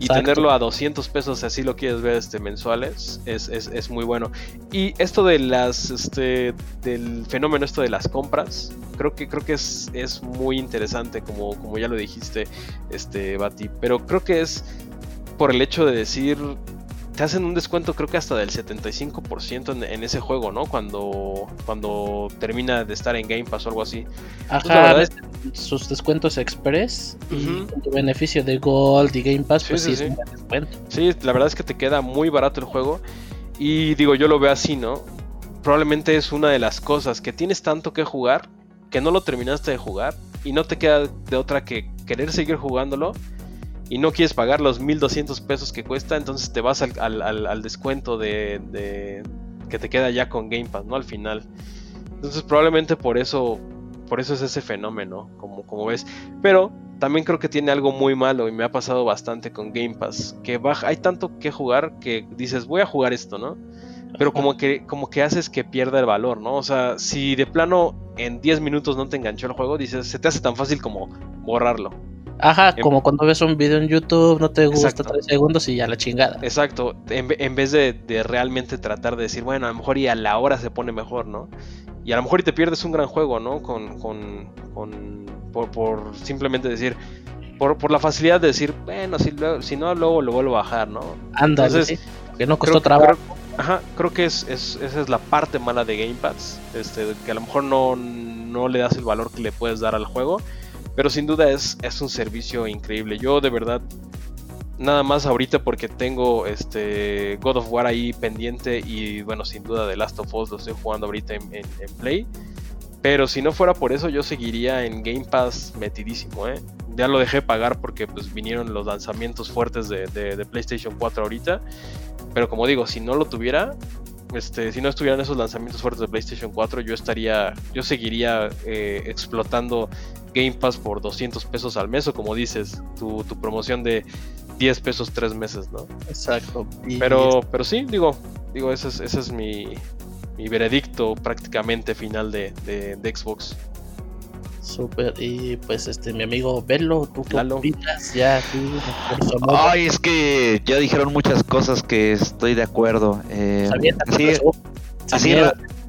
Y tenerlo a 200 pesos, si así lo quieres ver, este, mensuales, es, es, es, muy bueno. Y esto de las, este, del fenómeno esto de las compras, creo que, creo que es, es muy interesante, como, como ya lo dijiste, este, Bati. Pero creo que es por el hecho de decir, te hacen un descuento creo que hasta del 75% en, ese juego, ¿no? Cuando, cuando termina de estar en Game Pass o algo así. Ajá, sus descuentos express y tu beneficio de Gold y Game Pass, pues sí, es un descuento. Sí, la verdad es que te queda muy barato el juego. Y digo, yo lo veo así, ¿no? Probablemente es una de las cosas que tienes tanto que jugar que no lo terminaste de jugar y no te queda de otra que querer seguir jugándolo y no quieres pagar los 1200 pesos que cuesta, entonces te vas al, al, descuento de, que te queda ya con Game Pass, ¿no? Al final. Entonces probablemente por eso, por eso es ese fenómeno, como, como ves. Pero también creo que tiene algo muy malo y me ha pasado bastante con Game Pass, que baja, hay tanto que jugar que dices, voy a jugar esto, ¿no? Pero como que, como que haces que pierda el valor, ¿no? O sea, si de plano en 10 minutos no te enganchó el juego, dices, se te hace tan fácil como borrarlo. Ajá, em como cuando ves un video en YouTube, no te gusta Exacto. 3 segundos y ya la chingada. Exacto, en, en vez de, de, realmente tratar de decir, bueno, a lo mejor y a la hora se pone mejor, ¿no? Y a lo mejor y te pierdes un gran juego, ¿no? Con, con, con por, por, simplemente decir, por, por, la facilidad de decir, bueno, si, si no, luego lo vuelvo a bajar, ¿no? Anda, Entonces, ¿sí? que no costó creo, trabajo. Creo, ajá, creo que es, es, esa es la parte mala de Game Pass, este, que a lo mejor no, no le das el valor que le puedes dar al juego. Pero sin duda es, es un servicio increíble. Yo de verdad, nada más ahorita porque tengo este God of War ahí pendiente y bueno, sin duda The Last of Us lo estoy jugando ahorita en, Play. Pero si no fuera por eso, yo seguiría en Game Pass metidísimo, ¿eh? Ya lo dejé pagar porque pues vinieron los lanzamientos fuertes de, de, de, PlayStation 4 ahorita. Pero como digo, si no lo tuviera, este, si no estuvieran esos lanzamientos fuertes de PlayStation 4, yo estaría, yo seguiría eh, explotando Game Pass por 200 pesos al mes o como dices, tu, tu promoción de 10 pesos tres meses, ¿no? Exacto. Pero, pero sí, digo, digo, ese es, ese es mi, mi veredicto prácticamente final de, de, de Xbox. Súper, y pues este, mi amigo Velo, tú qué opinas ya Ay, es que ya dijeron muchas cosas que estoy de acuerdo. Eh, así, así,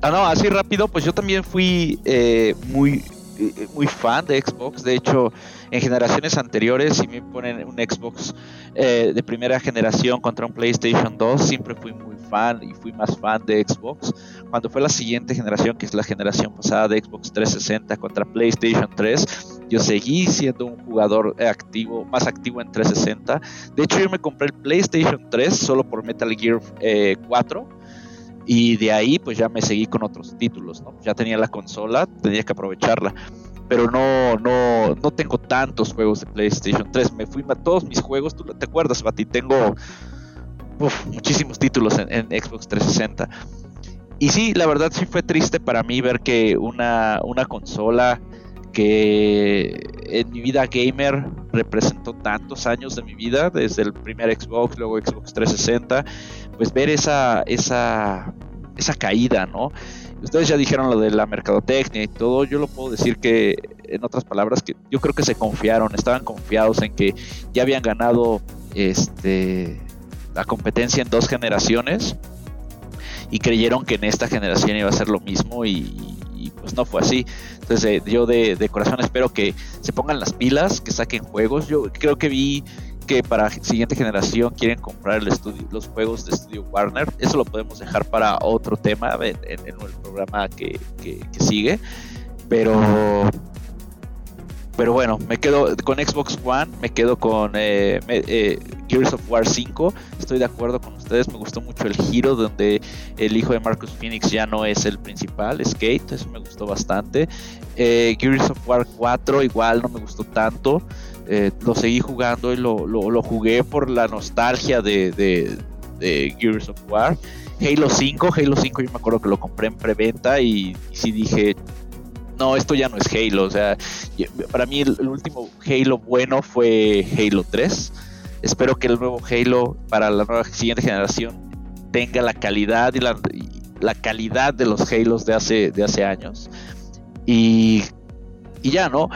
ah, no, así rápido, pues yo también fui eh, muy muy fan de Xbox. De hecho, en generaciones anteriores, si me ponen un Xbox eh, de primera generación contra un PlayStation 2, siempre fui muy fan y fui más fan de Xbox. Cuando fue la siguiente generación, que es la generación pasada de Xbox 360 contra PlayStation 3, yo seguí siendo un jugador activo, más activo en 360. De hecho, yo me compré el PlayStation 3 solo por Metal Gear eh, 4 y de ahí pues ya me seguí con otros títulos, ¿no? Ya tenía la consola, tenía que aprovecharla. Pero no, no, no tengo tantos juegos de PlayStation 3. Me fui a todos mis juegos, tú te acuerdas, Bati, tengo muchísimos títulos en, en, Xbox 360. Y sí, la verdad sí fue triste para mí ver que una, una consola que en mi vida gamer representó tantos años de mi vida, desde el primer Xbox, luego Xbox 360, pues ver esa, esa, esa caída, ¿no? Ustedes ya dijeron lo de la mercadotecnia y todo, yo lo puedo decir que, en otras palabras, que yo creo que se confiaron, estaban confiados en que ya habían ganado este, la competencia en dos generaciones y creyeron que en esta generación iba a ser lo mismo y, y pues no fue así. Entonces eh, yo de, de, corazón espero que se pongan las pilas, que saquen juegos. Yo creo que vi que para siguiente generación quieren comprar el estudio, los juegos de estudio Warner. Eso lo podemos dejar para otro tema en, en, en el programa que, que, que sigue. Pero pero bueno, me quedo con Xbox One, me quedo con eh, eh, Gears of War 5. Estoy de acuerdo con ustedes, me gustó mucho el giro donde el hijo de Marcus Phoenix ya no es el principal, es Kate, eso me gustó bastante. Eh, Gears of War 4 igual no me gustó tanto. Lo seguí jugando y lo, lo, jugué por la nostalgia de, Gears of War. Halo 5, Halo 5 yo me acuerdo que lo compré en preventa y sí dije, no, esto ya no es Halo. O sea, para mí el, último Halo bueno fue Halo 3. Espero que el nuevo Halo para la nueva siguiente generación tenga la calidad y la, la calidad de los Halos de hace, de hace años. Y, y ya, ¿no?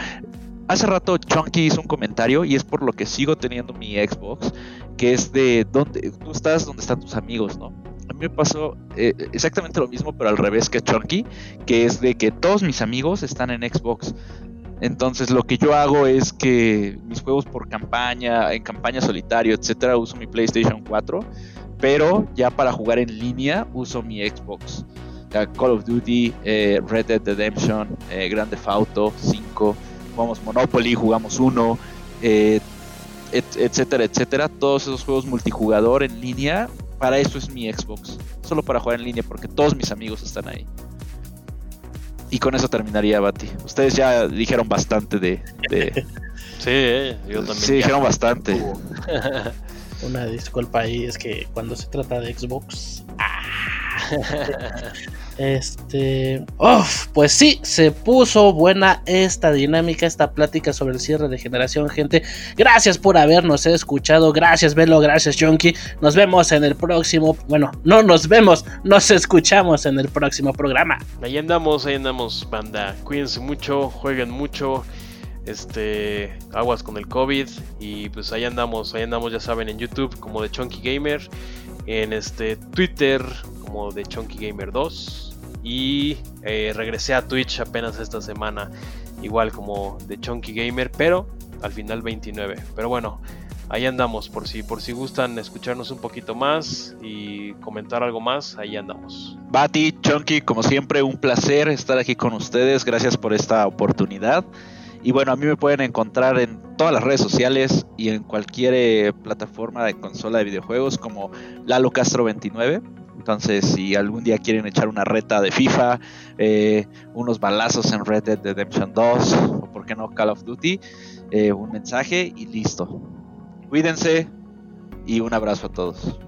Hace rato Chunky hizo un comentario y es por lo que sigo teniendo mi Xbox, que es de dónde tú estás, donde están tus amigos, ¿no? A mí me pasó eh, exactamente lo mismo, pero al revés que Chunky, que es de que todos mis amigos están en Xbox. Entonces lo que yo hago es que mis juegos por campaña, en campaña solitario, etcétera, uso mi PlayStation 4, pero ya para jugar en línea uso mi Xbox. Call of Duty, eh, Red Dead Redemption, eh, Grand Theft Auto 5, jugamos Monopoly, jugamos uno, eh, et, etcétera, etcétera. Todos esos juegos multijugador en línea para eso es mi Xbox. Solo para jugar en línea porque todos mis amigos están ahí. Y con eso terminaría, Bati. Ustedes ya dijeron bastante de... de... sí, eh, yo también. Sí, dijeron bastante. Una disculpa ahí, es que cuando se trata de Xbox... ¡ah! Este, uf, pues sí, se puso buena esta dinámica, esta plática sobre el cierre de generación, gente. Gracias por habernos escuchado, gracias Velo, gracias Junkie. Nos vemos en el próximo, bueno, no nos vemos, nos escuchamos en el próximo programa. Ahí andamos, ahí andamos, banda. Cuídense mucho, jueguen mucho este aguas con el COVID y pues ahí andamos, ahí andamos ya saben en YouTube como de Chunky Gamer, en este Twitter como de Chunky Gamer 2 y eh, regresé a Twitch apenas esta semana igual como de Chunky Gamer, pero al final 29. Pero bueno, ahí andamos por si por si gustan escucharnos un poquito más y comentar algo más, ahí andamos. Bati, Chunky, como siempre un placer estar aquí con ustedes, gracias por esta oportunidad. Y bueno, a mí me pueden encontrar en todas las redes sociales y en cualquier eh, plataforma de consola de videojuegos como Lalo Castro 29. Entonces, si algún día quieren echar una reta de FIFA, eh, unos balazos en Red Dead Redemption 2 o por qué no Call of Duty, eh, un mensaje y listo. Cuídense y un abrazo a todos.